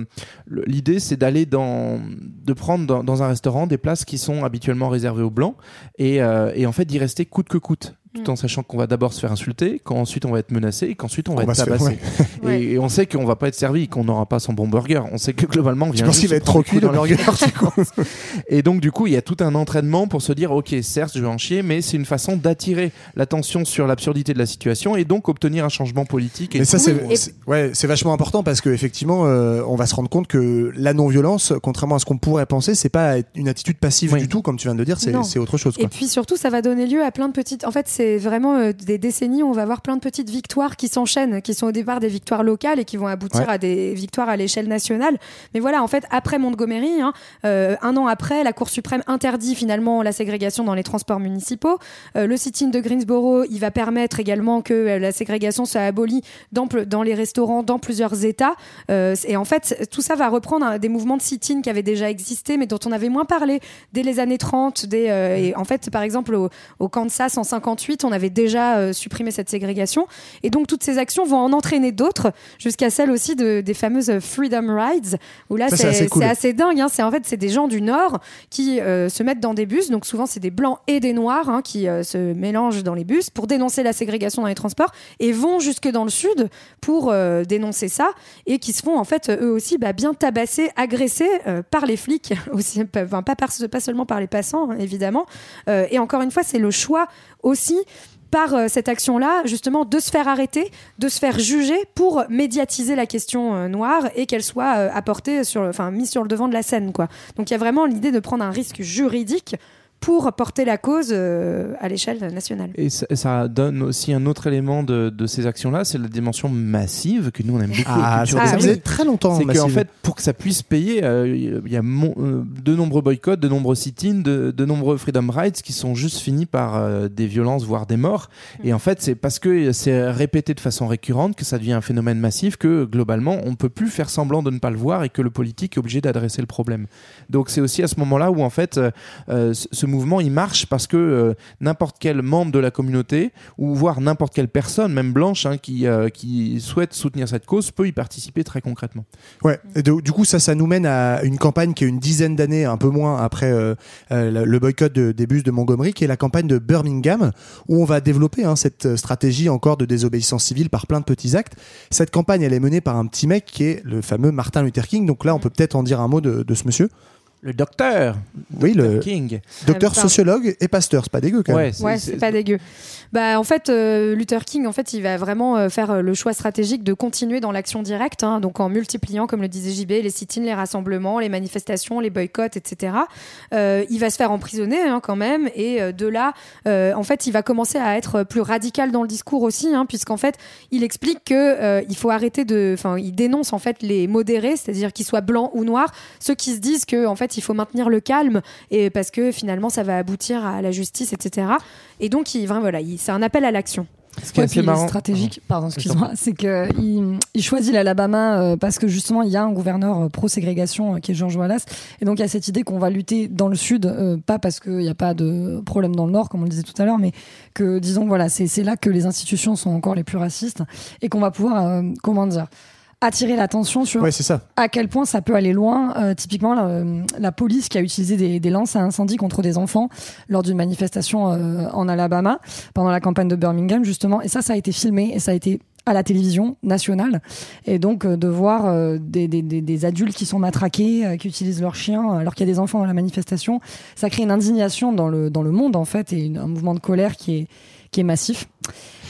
le- l'idée, c'est d'aller dans, de prendre dans, dans un restaurant des places qui sont habituellement réservées aux blancs, et, euh, et en fait d'y rester coûte que coûte. Tout en sachant qu'on va d'abord se faire insulter, qu'ensuite on va être menacé, et qu'ensuite on va On être va se faire- tabassé. ouais. Et, et on sait qu'on va pas être servi, qu'on n'aura pas son bon burger. On sait que globalement, on Je vient pense juste qu'il va être trop cuit le burger. et donc, du coup, il y a tout un entraînement pour se dire, ok, certes, je vais en chier, mais c'est une façon d'attirer l'attention sur l'absurdité de la situation et donc obtenir un changement politique. Et Mais ça, c'est Oui, et- ouais, c'est vachement important parce que effectivement, euh, on va se rendre compte que la non-violence, contrairement à ce qu'on pourrait penser, c'est pas une attitude passive Oui. du tout, comme tu viens de le dire, c'est autre chose. Et Quoi. puis surtout, ça va donner lieu à plein de petites. En fait, c'est vraiment euh, des décennies où on va avoir plein de petites victoires qui s'enchaînent, qui sont au départ des victoires locales et qui vont aboutir Ouais. à des victoires à l'échelle nationale. Mais voilà, en fait, après Montgomery, hein, euh, un an après, la Cour suprême interdit finalement la ségrégation dans les transports municipaux. Euh, le sit-in de Greensboro, il va permettre également que la ségrégation soit abolie dans, dans les restaurants, dans plusieurs États. Et en fait, tout ça va reprendre hein, des mouvements de sit-in qui avaient déjà existé, mais dont on avait moins parlé dès les années 30. Des, euh, et en fait, par exemple, au, au Kansas en 58, on avait déjà euh, supprimé cette ségrégation. Et donc, toutes ces actions vont en entraîner d'autres, jusqu'à celle aussi de, des fameuses Freedom Rides, où là, c'est assez cool. c'est assez dingue. Hein. C'est en fait, c'est des gens du Nord qui euh, se mettent dans des bus. Donc, souvent, c'est des blancs et des noirs hein, qui euh, se mélangent dans les bus pour dénoncer la ségrégation dans les transports et vont jusque dans le Sud pour euh, dénoncer ça et qui se font en fait eux aussi bah, bien tabasser, agressés euh, par les flics aussi, enfin, pas, par- pas seulement par les passants hein, évidemment. Euh, et encore une fois, c'est le choix aussi par euh, cette action-là, justement, de se faire arrêter, de se faire juger pour médiatiser la question euh, noire et qu'elle soit euh, apportée sur, enfin, mise sur le devant de la scène, quoi. Donc il y a vraiment l'idée de prendre un risque juridique pour porter la cause euh, à l'échelle nationale. Et ça, ça donne aussi un autre élément de, de ces actions-là, c'est la dimension massive que nous on aime beaucoup. Ah, ça, la faisait très longtemps. C'est qu'en Massive. fait, pour que ça puisse payer, euh, il y a mon- euh, de nombreux boycotts, de nombreux sit-ins, de, de nombreux freedom rights qui sont juste finis par euh, des violences, voire des morts. Et en fait, c'est parce que c'est répété de façon récurrente que ça devient un phénomène massif que globalement, on ne peut plus faire semblant de ne pas le voir et que le politique est obligé d'adresser le problème. Donc c'est aussi à ce moment-là où en fait, ce ce mouvement il marche parce que euh, n'importe quel membre de la communauté ou voire n'importe quelle personne, même blanche, hein, qui, euh, qui souhaite soutenir cette cause peut y participer très concrètement. Ouais. Du coup, ça, ça nous mène à une campagne qui est une dizaine d'années, un peu moins après euh, le- boycott de- des bus de Montgomery, qui est la campagne de Birmingham, où on va développer hein, cette stratégie encore de désobéissance civile par plein de petits actes. Cette campagne, elle est menée par un petit mec qui est le fameux Martin Luther King. Donc là, on peut peut-être en dire un mot de ce monsieur. Le docteur. Oui, le King. docteur Ah, sociologue et pasteur. C'est pas dégueu quand même. Ouais, c'est pas dégueu. Bah, en fait, euh, Luther King, en fait, il va vraiment euh, faire euh, le choix stratégique de continuer dans l'action directe, hein, donc en multipliant, comme le disait JB, les sit-ins, les rassemblements, les manifestations, les boycotts, etc. Euh, il va se faire emprisonner hein, quand même, et euh, de là, euh, en fait, il va commencer à être plus radical dans le discours aussi, hein, puisqu'en fait, il explique que euh, il faut arrêter de, enfin, il dénonce en fait les modérés, c'est-à-dire qu'ils soient blancs ou noirs, ceux qui se disent que en fait, il faut maintenir le calme, et parce que finalement, ça va aboutir à la justice, etc. Et donc, il, vraiment, voilà, il- c'est un appel à l'action. Ce qui est Ouais, est marrant. stratégique, pardon, excuse-moi, c'est que il, choisit l'Alabama euh, parce que justement il y a un gouverneur euh, pro-ségrégation euh, qui est George Wallace, et donc il y a cette idée qu'on va lutter dans le sud, euh, pas parce qu'il n'y a pas de problème dans le nord comme on le disait tout à l'heure, mais que disons voilà c'est là que les institutions sont encore les plus racistes et qu'on va pouvoir euh, comment dire attirer l'attention sur Ouais, c'est ça. à quel point ça peut aller loin. Euh, typiquement, la, la police qui a utilisé des, des lances à incendie contre des enfants lors d'une manifestation euh, en Alabama pendant la campagne de Birmingham, justement. Et ça, ça a été filmé et ça a été à la télévision nationale. Et donc, euh, de voir euh, des, des, des, des adultes qui sont matraqués, euh, qui utilisent leurs chiens, alors qu'il y a des enfants dans la manifestation, ça crée une indignation dans le, dans le monde, en fait, et une- un mouvement de colère qui est, qui est massif.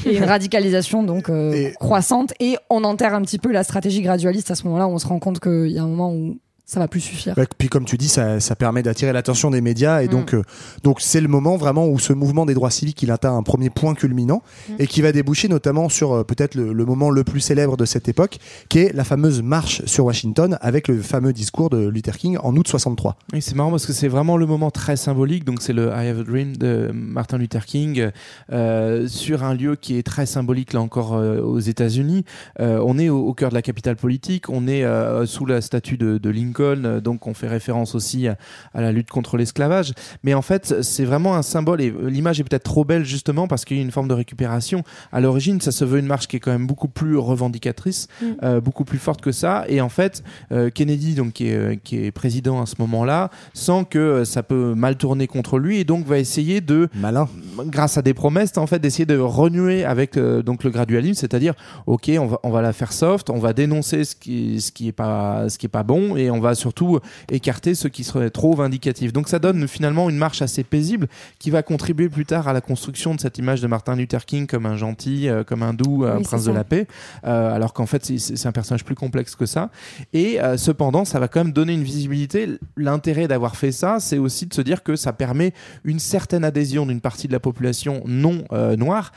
Et une radicalisation donc euh, croissante. Et on enterre un petit peu la stratégie gradualiste à ce moment-là où on se rend compte qu'il y a un moment où ça va plus suffire. Ouais, puis comme tu dis, ça, ça permet d'attirer l'attention des médias et Mm. donc euh, donc c'est le moment vraiment où ce mouvement des droits civiques il atteint un premier point culminant Mm. et qui va déboucher notamment sur euh, peut-être le, le moment le plus célèbre de cette époque, qui est la fameuse marche sur Washington avec le fameux discours de Luther King en août 63. Oui, c'est marrant parce que c'est vraiment le moment très symbolique. Donc, c'est le I Have a Dream de Martin Luther King euh, sur un lieu qui est très symbolique, là encore, euh, aux États-Unis. Euh, on est au, au cœur de la capitale politique, on est euh, sous la statue de, de Lincoln, euh, donc on fait référence aussi à, à la lutte contre l'esclavage. Mais en fait, c'est vraiment un symbole et euh, l'image est peut-être trop belle justement parce qu'il y a une forme de récupération. À l'origine, ça se veut une marche qui est quand même beaucoup plus revendicatrice, Mm. euh, beaucoup plus forte que ça. Et en fait, euh, Kennedy, donc qui est, qui est président à ce moment-là, sent que ça peut mal tourner contre lui et donc va essayer de, malin, grâce à des promesses, en fait, d'essayer de renouer avec euh, donc le gradualisme, c'est-à-dire, ok, on va, on va la faire soft, on va dénoncer ce qui, ce qui est pas, ce qui est pas bon et on va surtout écarter ce qui serait trop vindicatif. Donc ça donne finalement une marche assez paisible qui va contribuer plus tard à la construction de cette image de Martin Luther King comme un gentil, euh, comme un doux, Oui, c'est prince de la paix, euh, alors qu'en fait c'est- un personnage plus complexe que ça. Et euh, cependant, ça va quand même donner une visibilité. L'intérêt d'avoir fait ça, c'est aussi de se dire que ça permet une certaine adhésion d'une partie de la population non euh, noire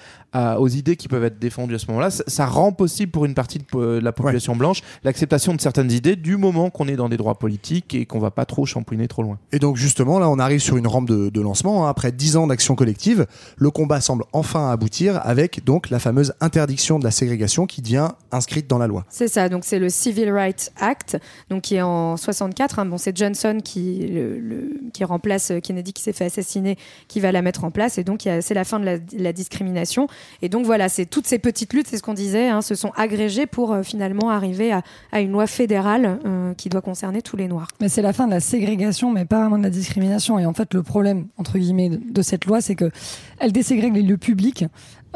aux idées qui peuvent être défendues à ce moment-là. Ça, ça rend possible pour une partie de la population blanche l'acceptation de certaines idées du moment qu'on est dans des droits politiques et qu'on va pas trop champouiner trop loin. Et donc justement, là, on arrive sur une rampe de, de lancement. hein. Après dix ans d'action collective, le combat semble enfin aboutir avec donc la fameuse interdiction de la ségrégation qui devient inscrite dans la loi. C'est ça, donc c'est le Civil Rights Act, donc qui est en 64. hein. Bon, c'est Johnson qui, le, le- qui remplace Kennedy qui s'est fait assassiner, qui va la mettre en place. Et donc, c'est la fin de la, de la discrimination. Et donc, voilà, c'est toutes ces petites luttes, c'est ce qu'on disait, hein, se sont agrégées pour euh, finalement arriver à, à une loi fédérale euh, qui doit concerner tous les Noirs. Mais c'est la fin de la ségrégation, mais pas vraiment de la discrimination. Et en fait, le problème, entre guillemets, de de cette loi, c'est que elle déségrègue les lieux publics.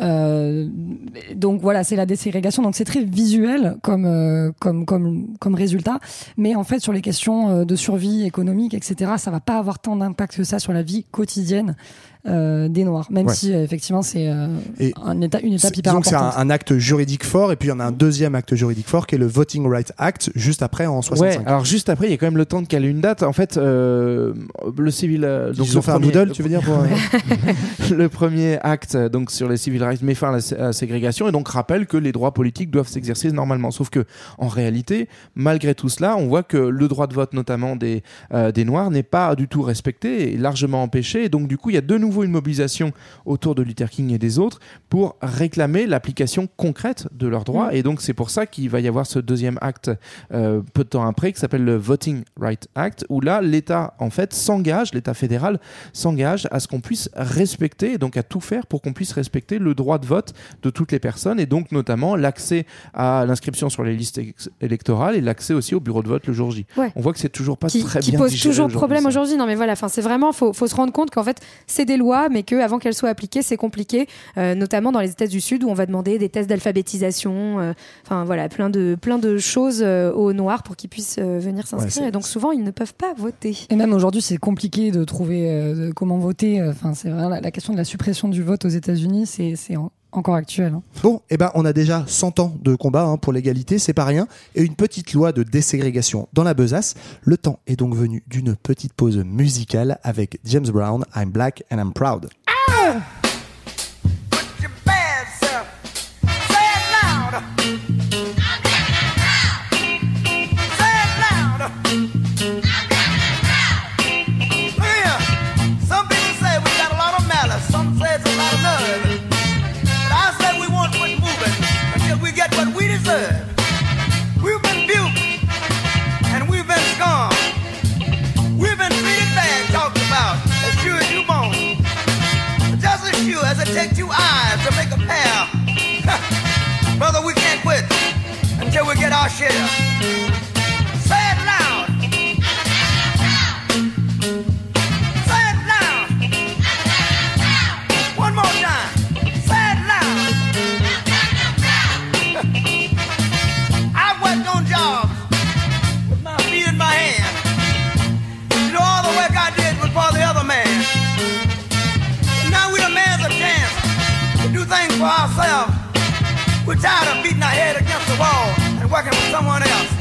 Euh, donc voilà, c'est la déségrégation. Donc c'est très visuel comme, euh, comme, comme, comme résultat. Mais en fait, sur les questions euh, de survie économique, etc., ça va pas avoir tant d'impact que ça sur la vie quotidienne euh, des Noirs, même Ouais. si euh, effectivement c'est euh, un état, une étape hyper disons que c'est un, un acte juridique fort, et puis il y en a un deuxième acte juridique fort qui est le Voting Rights Act, juste après en 65. Ouais, alors juste après, il y a quand même le temps de caler une date. En fait, euh, le civil. euh, donc Ils ont fait un doodle, tu veux dire pour, euh, le premier acte donc sur les civil rights met fin à la sé- à la ségrégation et donc rappelle que les droits politiques doivent s'exercer normalement. Sauf que en réalité, malgré tout cela, on voit que le droit de vote, notamment des euh, des noirs, n'est pas du tout respecté et largement empêché. Et donc du coup, il y a de nouveau une mobilisation autour de Luther King et des autres pour réclamer l'application concrète de leurs droits. Mm. Et donc c'est pour ça qu'il va y avoir ce deuxième acte euh, peu de temps après qui s'appelle le Voting Rights Act, où là l'État en fait s'engage, l'État fédéral s'engage à ce qu'on puisse respecter, et donc à tout faire pour qu'on puisse respecter le droit de vote de toutes les personnes, et donc notamment l'accès à l'inscription sur les listes électorales et l'accès aussi au bureau de vote le jour J. Ouais. On voit que c'est toujours pas qui, très qui bien pose digéré toujours problème aujourd'hui. Non, mais voilà, enfin, c'est vraiment, faut, faut se rendre compte qu'en fait, c'est des lois, mais que avant qu'elles soient appliquées, c'est compliqué, euh, notamment dans les États du Sud où on va demander des tests d'alphabétisation, euh, enfin voilà, plein de, plein de choses euh, aux Noirs pour qu'ils puissent venir s'inscrire. et donc souvent, ils ne peuvent pas voter. Et même aujourd'hui, c'est compliqué de trouver de comment voter. Enfin, c'est la, la question de la suppression du vote aux États-Unis, c'est c'est en- encore actuel. hein. Bon, eh ben, on a déjà 100 ans de combat hein, pour l'égalité, c'est pas rien, et une petite loi de déségrégation dans la besace. Le temps est donc venu d'une petite pause musicale avec James Brown, I'm Black and I'm Proud. bad we get our share. Say it loud. Say it loud. One more time. Say it loud. I've worked on jobs with my feet in my hand. You know, all the work I did was for the other man. But Now we demands a chance to do things for ourselves. We're tired of beating our head against the wall working for someone else.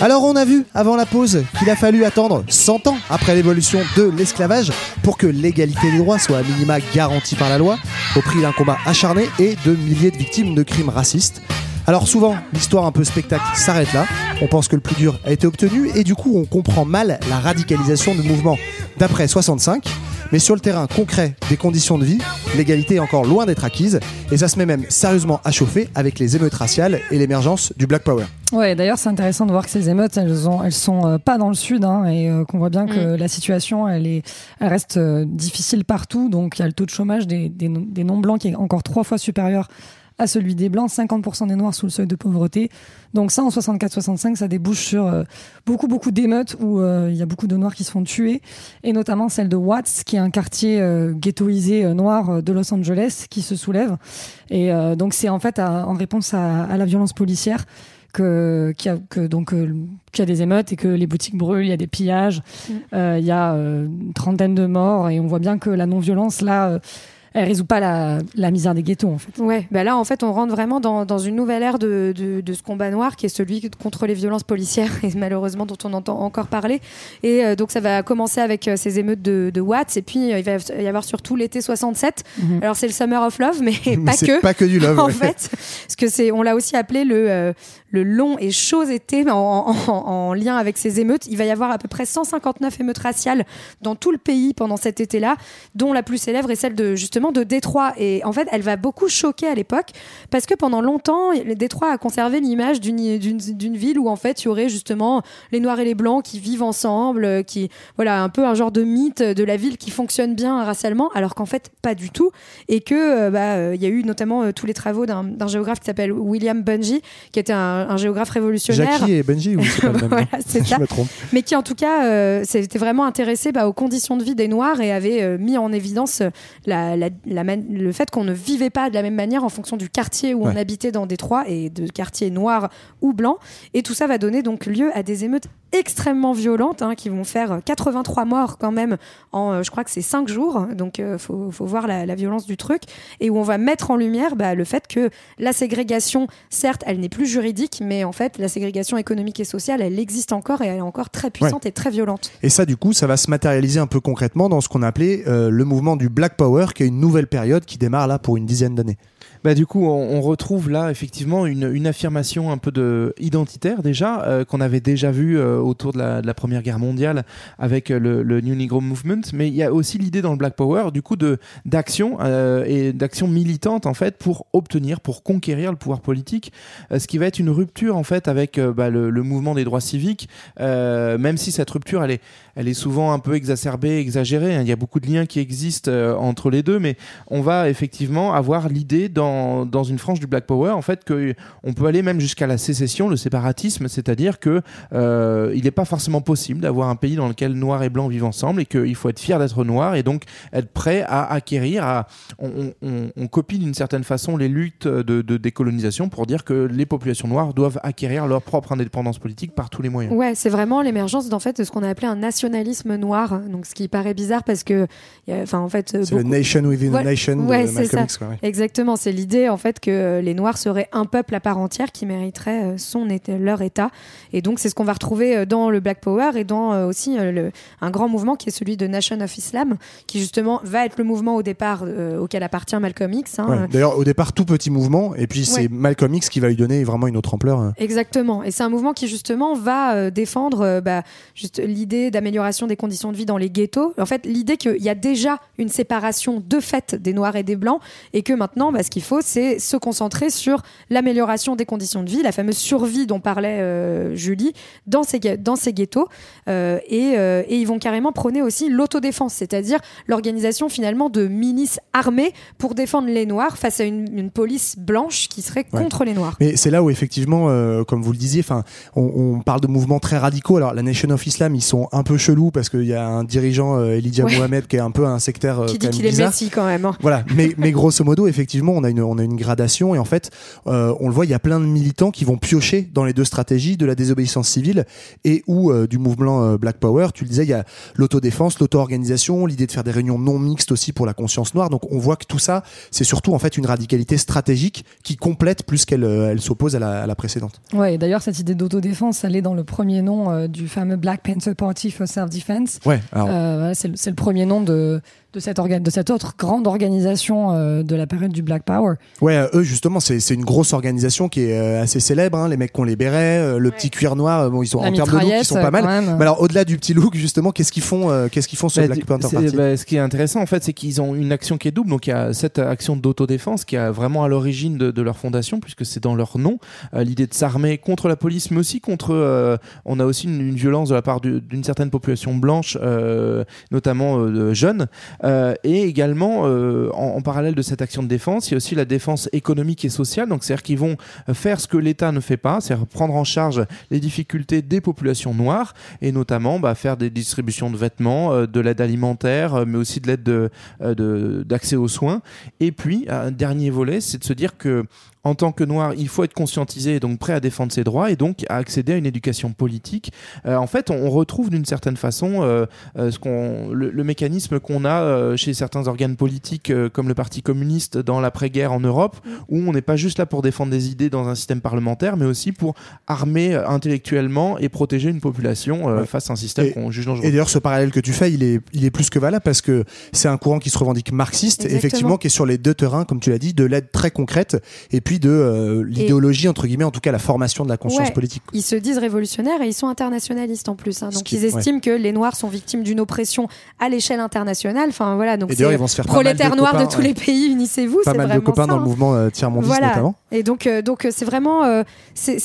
Alors on a vu avant la pause qu'il a fallu attendre 100 ans après l'évolution de l'esclavage pour que l'égalité des droits soit à minima garantie par la loi, au prix d'un combat acharné et de milliers de victimes de crimes racistes. Alors souvent, l'histoire un peu spectacle s'arrête là, on pense que le plus dur a été obtenu et du coup on comprend mal la radicalisation du mouvement d'après 65, mais sur le terrain concret des conditions de vie, l'égalité est encore loin d'être acquise et ça se met même sérieusement à chauffer avec les émeutes raciales et l'émergence du Black Power. Ouais, d'ailleurs, c'est intéressant de voir que ces émeutes, elles, ont, elles sont euh, pas dans le sud, hein, et euh, qu'on voit bien que la situation, elle est, elle reste euh, difficile partout. Donc, il y a le taux de chômage des, des, non- des non-blancs qui est encore trois fois supérieur à celui des blancs, 50% des noirs sous le seuil de pauvreté. Donc ça, en 64-65, ça débouche sur euh, beaucoup, beaucoup d'émeutes où euh, il y a beaucoup de noirs qui se font tuer, et notamment celle de Watts, qui est un quartier euh, ghettoisé noir de Los Angeles, qui se soulève. Et donc c'est en fait à- en réponse à, à la violence policière que qu'il y a que donc qu'il y a des émeutes et que les boutiques brûlent, il y a des pillages, euh, il y a euh, une trentaine de morts et on voit bien que la non-violence là, euh, elle résout pas la, la misère des ghettos en fait. Ouais, bah là en fait on rentre vraiment dans, dans une nouvelle ère de, de, de ce combat noir qui est celui contre les violences policières et malheureusement dont on entend encore parler. Et euh, donc ça va commencer avec euh, ces émeutes de, de Watts et puis euh, il va y avoir surtout l'été 67. Mhm. Alors c'est le Summer of Love mais, Mais pas que. pas que du love, en ouais. fait, parce que c'est on l'a aussi appelé le euh, le long et chaud été en, en, en lien avec ces émeutes. Il va y avoir à peu près 159 émeutes raciales dans tout le pays pendant cet été-là, dont la plus célèbre est celle de justement de Détroit. Et en fait, elle va beaucoup choquer à l'époque parce que pendant longtemps, Détroit a conservé l'image d'une ville où en fait il y aurait justement les noirs et les blancs qui vivent ensemble, euh, qui voilà un peu un genre de mythe de la ville qui fonctionne bien racialement, alors qu'en fait pas du tout. Et que euh, bah euh, il y a eu notamment tous les travaux d'un géographe qui s'appelle William Bungie, qui était un, un géographe révolutionnaire. Jackie et Benji, ou c'est pas le même Voilà, nom c'est Je ça. me trompe. Mais qui en tout cas euh, s'était vraiment intéressé bah, aux conditions de vie des Noirs et avait euh, mis en évidence euh, la, la- la man- le fait qu'on ne vivait pas de la même manière en fonction du quartier où on habitait dans Détroit et de quartiers noirs ou blancs. Et tout ça va donner donc lieu à des émeutes extrêmement violentes hein, qui vont faire euh, 83 morts quand même en, euh, je crois que c'est 5 jours. Donc il faut, faut voir la, la violence du truc. Et où on va mettre en lumière bah, le fait que la ségrégation, certes, elle n'est plus juridique, mais en fait, la ségrégation économique et sociale, elle existe encore et elle est encore très puissante et très violente. Et ça, du coup, ça va se matérialiser un peu concrètement dans ce qu'on appelait euh, le mouvement du Black Power, qui est une nouvelle période qui démarre là pour une dizaine d'années. Bah, du coup, on, on retrouve là effectivement une, une affirmation un peu de identitaire déjà euh, qu'on avait déjà vu euh, autour de la, de la Première Guerre mondiale avec euh, le, le New Negro Movement, mais il y a aussi l'idée dans le Black Power du coup de d'action euh, et d'action militante en fait pour obtenir, pour conquérir le pouvoir politique, euh, ce qui va être une rupture en fait avec bah, le, le mouvement des droits civiques, même si cette rupture elle est elle est souvent un peu exacerbée, exagérée. hein. Il y a beaucoup de liens qui existent euh, entre les deux, mais on va effectivement avoir l'idée dans, dans une frange du Black Power, en fait, que on peut aller même jusqu'à la sécession, le séparatisme, c'est-à-dire que euh, il n'est pas forcément possible d'avoir un pays dans lequel noir et blanc vivent ensemble et qu'il faut être fier d'être noir et donc être prêt à acquérir. À, on, copie d'une certaine façon les luttes de, décolonisation pour dire que les populations noires doivent acquérir leur propre indépendance politique par tous les moyens. Ouais, c'est vraiment l'émergence d'en fait de ce qu'on a appelé un nationalisme noir. Donc, ce qui paraît bizarre parce que, enfin, en fait, C'est le nation within Voilà. a nation Ouais, de c'est Malcolm ça. X. ouais. Exactement, c'est l'idée en fait que euh, les Noirs seraient un peuple à part entière qui mériterait euh, son leur état. Et donc c'est ce qu'on va retrouver euh, dans le Black Power et dans euh, aussi euh, le- un grand mouvement qui est celui de Nation of Islam, qui justement va être le mouvement au départ euh, auquel appartient Malcolm X. hein. D'ailleurs, au départ, tout petit mouvement, et puis c'est. Malcolm X qui va lui donner vraiment une autre ampleur. hein. Exactement. Et c'est un mouvement qui justement va euh, défendre euh, bah, juste l'idée d'amélioration des conditions de vie dans les ghettos. En fait, l'idée qu'il y a déjà une séparation de fait des noirs et des blancs et que maintenant, bah, ce qu'il faut, c'est se concentrer sur l'amélioration des conditions de vie, la fameuse survie dont parlait euh, Julie dans ces, ga- dans ces ghettos. Euh, et, euh, et ils vont carrément prôner aussi l'autodéfense, c'est-à-dire l'organisation finalement de milices armées pour défendre les noirs face à une, une police blanche qui serait Ouais. contre les noirs. Mais c'est là où effectivement, comme vous le disiez, on, on parle de mouvements très radicaux. Alors la Nation of Islam, ils sont un peu chelous parce qu'il y a un dirigeant, euh, Elijah Ouais. Mohamed, qui est un peu un sectaire euh, qui dit qu'il est. Messi quand même. hein. Voilà, mais, mais grosso modo, effectivement, on a une, on a une gradation et en fait, euh, on le voit, il y a plein de militants qui vont piocher dans les deux stratégies de la désobéissance civile et ou euh, du mouvement euh, Black Power. Tu le disais, il y a l'autodéfense, l'auto-organisation, l'idée de faire des réunions non mixtes aussi pour la conscience noire. Donc on voit que tout ça, c'est surtout en fait une radicalité stratégique qui complète plus qu'elle euh, elle s'oppose à la, à la précédente. Ouais, et d'ailleurs, cette idée d'autodéfense, elle est dans le premier nom euh, du fameux Black Panther Party for Self-Defense. Ouais, alors- Euh, c'est le premier nom de, de, cette orga- de cette autre grande organisation euh, de la période du Black Power. Ouais, euh, eux justement, c'est c'est une grosse organisation qui est euh, assez célèbre. Hein, les mecs qui ont les bérets, euh, le petit cuir noir, euh, bon, ils sont La en termes de look, ils sont pas mal. même. Mais alors, au-delà du petit look, justement, qu'est-ce qu'ils font euh, Qu'est-ce qu'ils font sur Bah, Black Panther Party bah, ce qui est intéressant en fait, c'est qu'ils ont une action qui est double. Donc il y a cette action d'autodéfense qui est vraiment à l'origine de, de leur fondation, puisque c'est dans leur nom euh, l'idée de s'armer contre la police, mais aussi contre. euh, on a aussi une, une violence de la part du- d'une certaine population blanche, euh, notamment euh, de jeunes, Euh, et également euh, en, parallèle de cette action de défense, il y a aussi la défense économique et sociale. Donc c'est-à-dire qu'ils vont faire ce que l'État ne fait pas, c'est-à-dire prendre en charge les difficultés des populations noires et notamment bah, faire des distributions de vêtements, euh, de l'aide alimentaire, euh, mais aussi de l'aide de- euh, de- d'accès aux soins. Et puis, un dernier volet, c'est de se dire que en tant que noir, il faut être conscientisé et donc prêt à défendre ses droits et donc à accéder à une éducation politique. Euh, en fait, on, on retrouve d'une certaine façon euh, euh, ce qu'on, le, le mécanisme qu'on a euh, chez certains organes politiques euh, comme le Parti communiste dans l'après-guerre en Europe, où on n'est pas juste là pour défendre des idées dans un système parlementaire, mais aussi pour armer euh, intellectuellement et protéger une population euh, Ouais. face à un système Et- qu'on juge dangereux. Et d'ailleurs, ce parallèle que tu fais, il est, il est plus que valable parce que c'est un courant qui se revendique marxiste, Exactement. effectivement, qui est sur les deux terrains, comme tu l'as dit, de l'aide très concrète et puis de euh, l'idéologie, entre guillemets, en tout cas la formation de la conscience Ouais. politique. Ils se disent révolutionnaires et ils sont internationalistes en plus. hein. Donc qui- ils estiment que les Noirs sont victimes d'une oppression à l'échelle internationale. Enfin voilà, donc Et d'ailleurs, c'est ils vont se faire pas mal de prolétaires noirs de copains, tous ouais. les pays, unissez-vous. Pas mal de copains ça, dans le hein. mouvement euh, tiers-mondiste Voilà. notamment. Et donc, euh, donc euh, c'est vraiment, c'est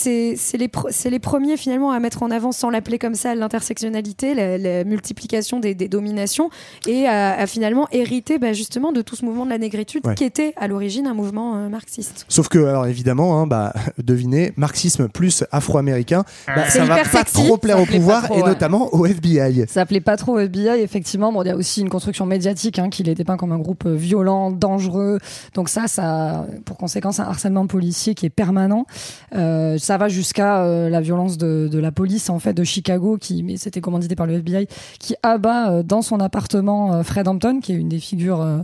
les, c'est les premiers finalement à mettre en avant, sans l'appeler comme ça, l'intersectionnalité, la, la multiplication des, des dominations, et à, à finalement hériter bah, justement de tout ce mouvement de la négritude qui était à l'origine un mouvement marxiste. Sauf que, alors évidemment, hein, bah, devinez, marxisme plus afro-américain, bah, C'est ça va pas sexy. trop plaire Ça au plaît pouvoir trop, et ouais. notamment au FBI. Ça s'appelait pas trop FBI, effectivement. Bon, il y a aussi une construction médiatique hein, qu'il était peint comme un groupe euh, violent, dangereux. Donc ça, ça a pour conséquence un harcèlement policier qui est permanent. Euh, ça va jusqu'à euh, la violence de, de la police en fait de Chicago, qui mais c'était commandité par le FBI, qui abat euh, dans son appartement euh, Fred Hampton, qui est une des figures euh,